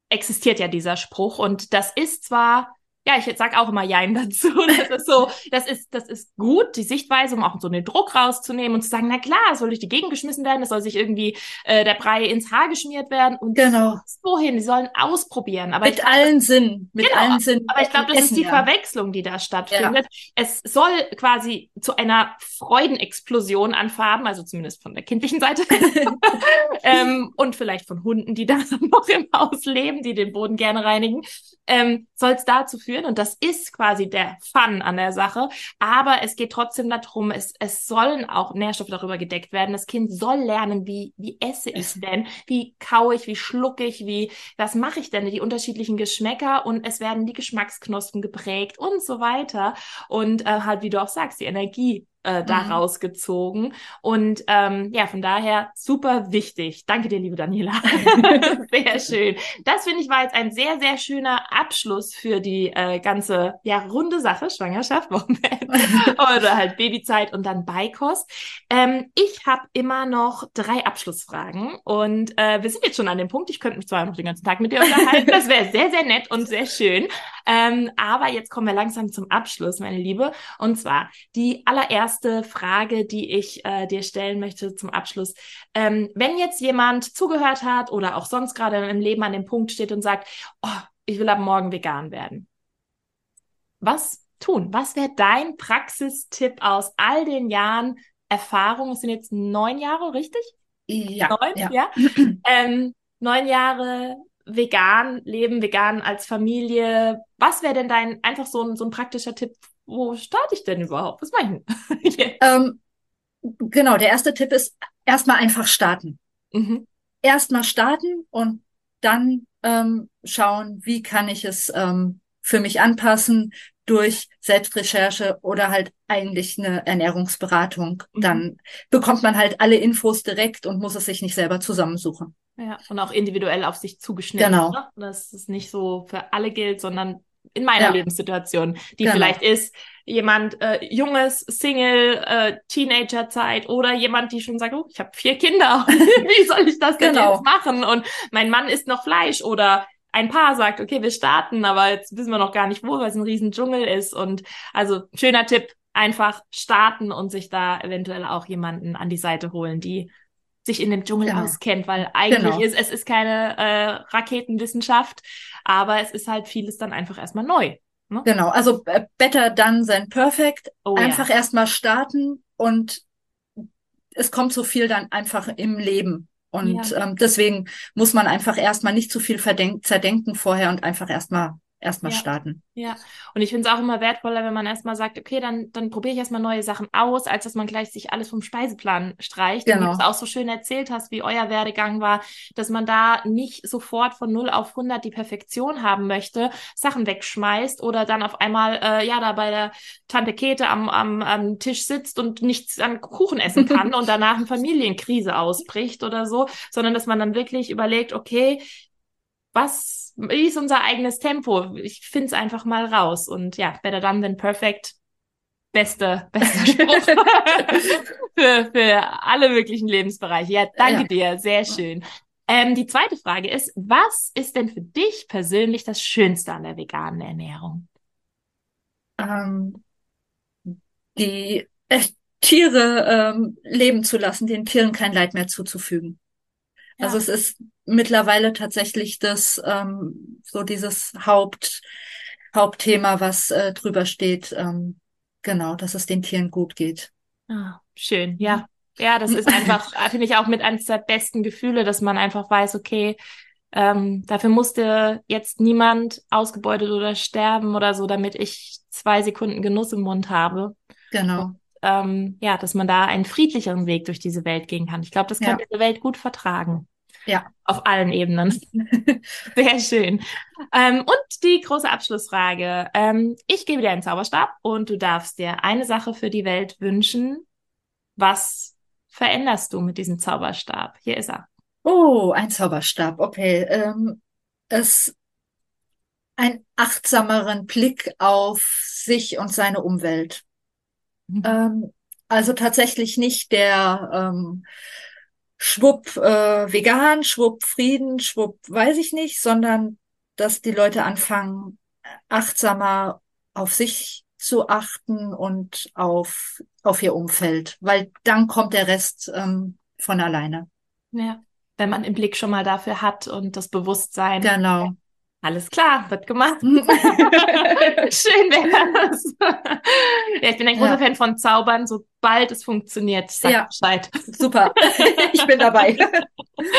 existiert ja dieser Spruch und das ist zwar ja, ich sag auch immer Jein dazu. Das ist so, das ist, das ist gut, die Sichtweise, um auch so einen Druck rauszunehmen und zu sagen, na klar, soll durch die Gegend geschmissen werden, es soll sich irgendwie äh, der Brei ins Haar geschmiert werden und genau. wohin, die sollen ausprobieren. Aber mit glaub, allen Sinnen, mit genau, allen Sinnen. Aber ich glaube, das ist die ja. Verwechslung, die da stattfindet. Ja. Es soll quasi zu einer Freudenexplosion an Farben, also zumindest von der kindlichen Seite, ähm, und vielleicht von Hunden, die da noch im Haus leben, die den Boden gerne reinigen, ähm, soll es dazu führen. Und das ist quasi der Fun an der Sache. Aber es geht trotzdem darum, es, es sollen auch Nährstoffe darüber gedeckt werden. Das Kind soll lernen, wie, wie esse ich denn? Wie kaue ich? Wie schlucke ich? Wie, was mache ich denn? Die unterschiedlichen Geschmäcker und es werden die Geschmacksknospen geprägt und so weiter. Und äh, halt, wie du auch sagst, die Energie äh, daraus mhm. gezogen. Und ähm, ja, von daher super wichtig. Danke dir, liebe Daniela. sehr schön. Das finde ich war jetzt ein sehr, sehr schöner Abschluss für die äh, ganze ja runde Sache, Schwangerschaft, Wochenende oder halt Babyzeit und dann Beikost. Ähm, ich habe immer noch drei Abschlussfragen und äh, wir sind jetzt schon an dem Punkt. Ich könnte mich zwar noch den ganzen Tag mit dir unterhalten. Das wäre sehr, sehr nett und sehr schön. Ähm, aber jetzt kommen wir langsam zum Abschluss, meine Liebe. Und zwar die allererste Frage, die ich äh, dir stellen möchte zum Abschluss. Ähm, wenn jetzt jemand zugehört hat oder auch sonst gerade im Leben an dem Punkt steht und sagt, oh, ich will ab morgen vegan werden. Was tun? Was wäre dein Praxistipp aus all den Jahren Erfahrung? Es sind jetzt neun Jahre, richtig? Ja. Neun, ja. ja? ähm, neun Jahre vegan leben, vegan als Familie. Was wäre denn dein einfach so ein, so ein praktischer Tipp? Wo starte ich denn überhaupt? Was meine ich? ähm, genau, der erste Tipp ist erstmal einfach starten. Mhm. Erstmal starten und dann ähm, schauen, wie kann ich es ähm, für mich anpassen durch Selbstrecherche oder halt eigentlich eine Ernährungsberatung. Mhm. Dann bekommt man halt alle Infos direkt und muss es sich nicht selber zusammensuchen. Ja, und auch individuell auf sich zugeschnitten. Genau. Ne? Dass es nicht so für alle gilt, sondern in meiner ja. Lebenssituation, die genau. vielleicht ist, jemand äh, junges, Single, äh, Teenagerzeit oder jemand, die schon sagt, oh, ich habe vier Kinder, wie soll ich das denn genau. jetzt machen? Und mein Mann isst noch Fleisch oder ein Paar sagt, okay, wir starten, aber jetzt wissen wir noch gar nicht wo, weil es ein riesen Dschungel ist. Und also schöner Tipp, einfach starten und sich da eventuell auch jemanden an die Seite holen, die sich in dem Dschungel genau. auskennt, weil eigentlich genau. ist es ist keine äh, Raketenwissenschaft, aber es ist halt vieles dann einfach erstmal neu. Ne? Genau, also äh, better done than perfect. Oh, einfach ja. erstmal starten und es kommt so viel dann einfach im Leben. Und ja. ähm, deswegen muss man einfach erstmal nicht zu viel zerdenken vorher und einfach erstmal erstmal ja. starten. Ja, und ich finde es auch immer wertvoller, wenn man erstmal sagt, okay, dann, dann probiere ich erstmal neue Sachen aus, als dass man gleich sich alles vom Speiseplan streicht. Genau. Und du es auch so schön erzählt hast, wie euer Werdegang war, dass man da nicht sofort von 0 auf 100 die Perfektion haben möchte, Sachen wegschmeißt oder dann auf einmal, äh, ja, da bei der Tante Kete am, am, am Tisch sitzt und nichts an Kuchen essen kann und danach eine Familienkrise ausbricht oder so, sondern dass man dann wirklich überlegt, okay, was wie ist unser eigenes Tempo? Ich finde es einfach mal raus. Und ja, better done than perfect. Beste, bester Spruch für, für alle möglichen Lebensbereiche. Ja, danke ja. dir. Sehr schön. Ähm, die zweite Frage ist, was ist denn für dich persönlich das Schönste an der veganen Ernährung? Ähm, die äh, Tiere ähm, leben zu lassen, den Tieren kein Leid mehr zuzufügen. Ja. Also es ist mittlerweile tatsächlich das ähm, so dieses Haupt Hauptthema, was äh, drüber steht. Ähm, genau, dass es den Tieren gut geht. Ah, schön, ja. Ja, das ist einfach, finde ich auch mit eines der besten Gefühle, dass man einfach weiß, okay, ähm, dafür musste jetzt niemand ausgebeutet oder sterben oder so, damit ich zwei Sekunden Genuss im Mund habe. Genau. Und, ähm, ja, dass man da einen friedlicheren Weg durch diese Welt gehen kann. Ich glaube, das kann ja. diese Welt gut vertragen. Ja. Auf allen Ebenen. Sehr schön. Ähm, und die große Abschlussfrage. Ähm, ich gebe dir einen Zauberstab und du darfst dir eine Sache für die Welt wünschen. Was veränderst du mit diesem Zauberstab? Hier ist er. Oh, ein Zauberstab. Okay. Ähm, es ein achtsameren Blick auf sich und seine Umwelt. Mhm. Ähm, also tatsächlich nicht der ähm, schwupp äh, vegan, schwupp Frieden, schwupp weiß ich nicht, sondern dass die Leute anfangen, achtsamer auf sich zu achten und auf, auf ihr Umfeld, weil dann kommt der Rest ähm, von alleine. Ja, wenn man im Blick schon mal dafür hat und das Bewusstsein. Genau. Alles klar, wird gemacht. Schön wäre das. ja, ich bin ein großer ja. Fan von Zaubern, sobald es funktioniert. Sag ja. Bescheid. Super. ich bin dabei.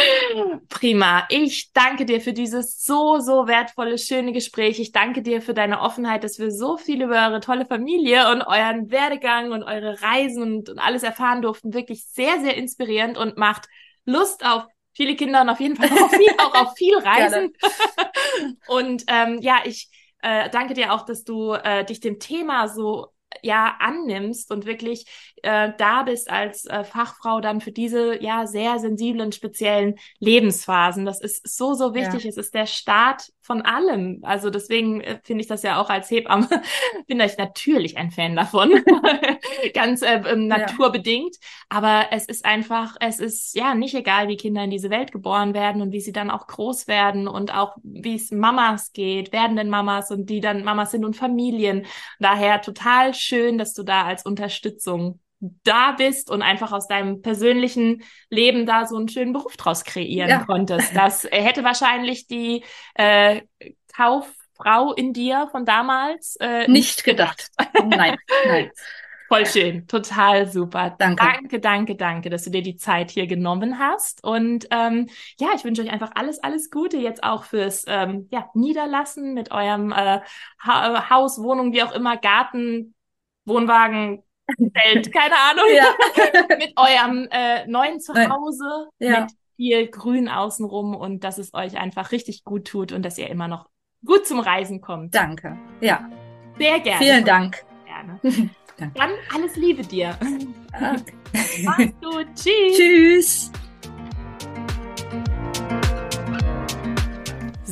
Prima. Ich danke dir für dieses so, so wertvolle, schöne Gespräch. Ich danke dir für deine Offenheit, dass wir so viel über eure tolle Familie und euren Werdegang und eure Reisen und, und alles erfahren durften. Wirklich sehr, sehr inspirierend und macht Lust auf viele Kinder und auf jeden Fall auch viel, auch auf viel Reisen. und ähm, ja, ich äh, danke dir auch, dass du äh, dich dem Thema so ja annimmst und wirklich äh, da bist als äh, Fachfrau dann für diese ja sehr sensiblen speziellen Lebensphasen. Das ist so so wichtig. Ja. Es ist der Start von allem. Also deswegen äh, finde ich das ja auch als Hebamme bin ich natürlich ein Fan davon, ganz äh, ähm, naturbedingt. Aber es ist einfach, es ist ja nicht egal, wie Kinder in diese Welt geboren werden und wie sie dann auch groß werden und auch wie es Mamas geht, werdenden Mamas und die dann Mamas sind und Familien. Daher total schön, dass du da als Unterstützung da bist und einfach aus deinem persönlichen Leben da so einen schönen Beruf draus kreieren ja. konntest. Das hätte wahrscheinlich die äh, Kauffrau in dir von damals äh, nicht gedacht. nein, nein. Voll schön, total super. Danke. Danke, danke, danke, dass du dir die Zeit hier genommen hast. Und ähm, ja, ich wünsche euch einfach alles, alles Gute jetzt auch fürs ähm, ja, Niederlassen mit eurem äh, ha Haus, Wohnung, wie auch immer, Garten, Wohnwagen, Welt, keine Ahnung, ja. mit eurem äh, neuen Zuhause, ja. mit viel Grün außenrum und dass es euch einfach richtig gut tut und dass ihr immer noch gut zum Reisen kommt. Danke. Ja. Sehr gerne. Vielen Dank. Gerne. Dann alles Liebe dir. Okay. Mach's gut. Tschüss. Tschüss.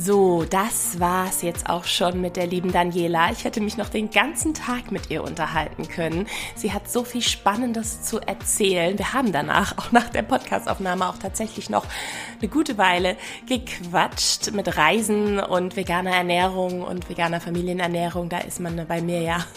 So, das war's jetzt auch schon mit der lieben Daniela. Ich hätte mich noch den ganzen Tag mit ihr unterhalten können. Sie hat so viel Spannendes zu erzählen. Wir haben danach, auch nach der Podcastaufnahme, auch tatsächlich noch eine gute Weile gequatscht mit Reisen und veganer Ernährung und veganer Familienernährung. Da ist man bei mir ja.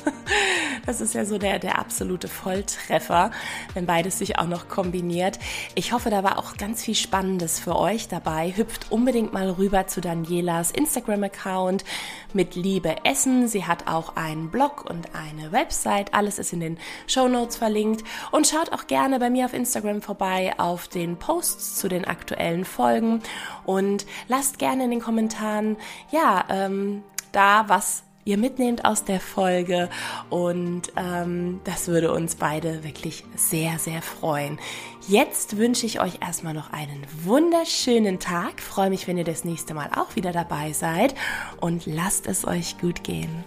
Das ist ja so der, der absolute Volltreffer, wenn beides sich auch noch kombiniert. Ich hoffe, da war auch ganz viel Spannendes für euch dabei. Hüpft unbedingt mal rüber zu Danielas Instagram-Account mit Liebe Essen. Sie hat auch einen Blog und eine Website. Alles ist in den Show Notes verlinkt. Und schaut auch gerne bei mir auf Instagram vorbei auf den Posts zu den aktuellen Folgen und lasst gerne in den Kommentaren, ja, ähm, da, was ihr mitnehmt aus der Folge und ähm, das würde uns beide wirklich sehr, sehr freuen. Jetzt wünsche ich euch erstmal noch einen wunderschönen Tag. Freue mich, wenn ihr das nächste Mal auch wieder dabei seid und lasst es euch gut gehen.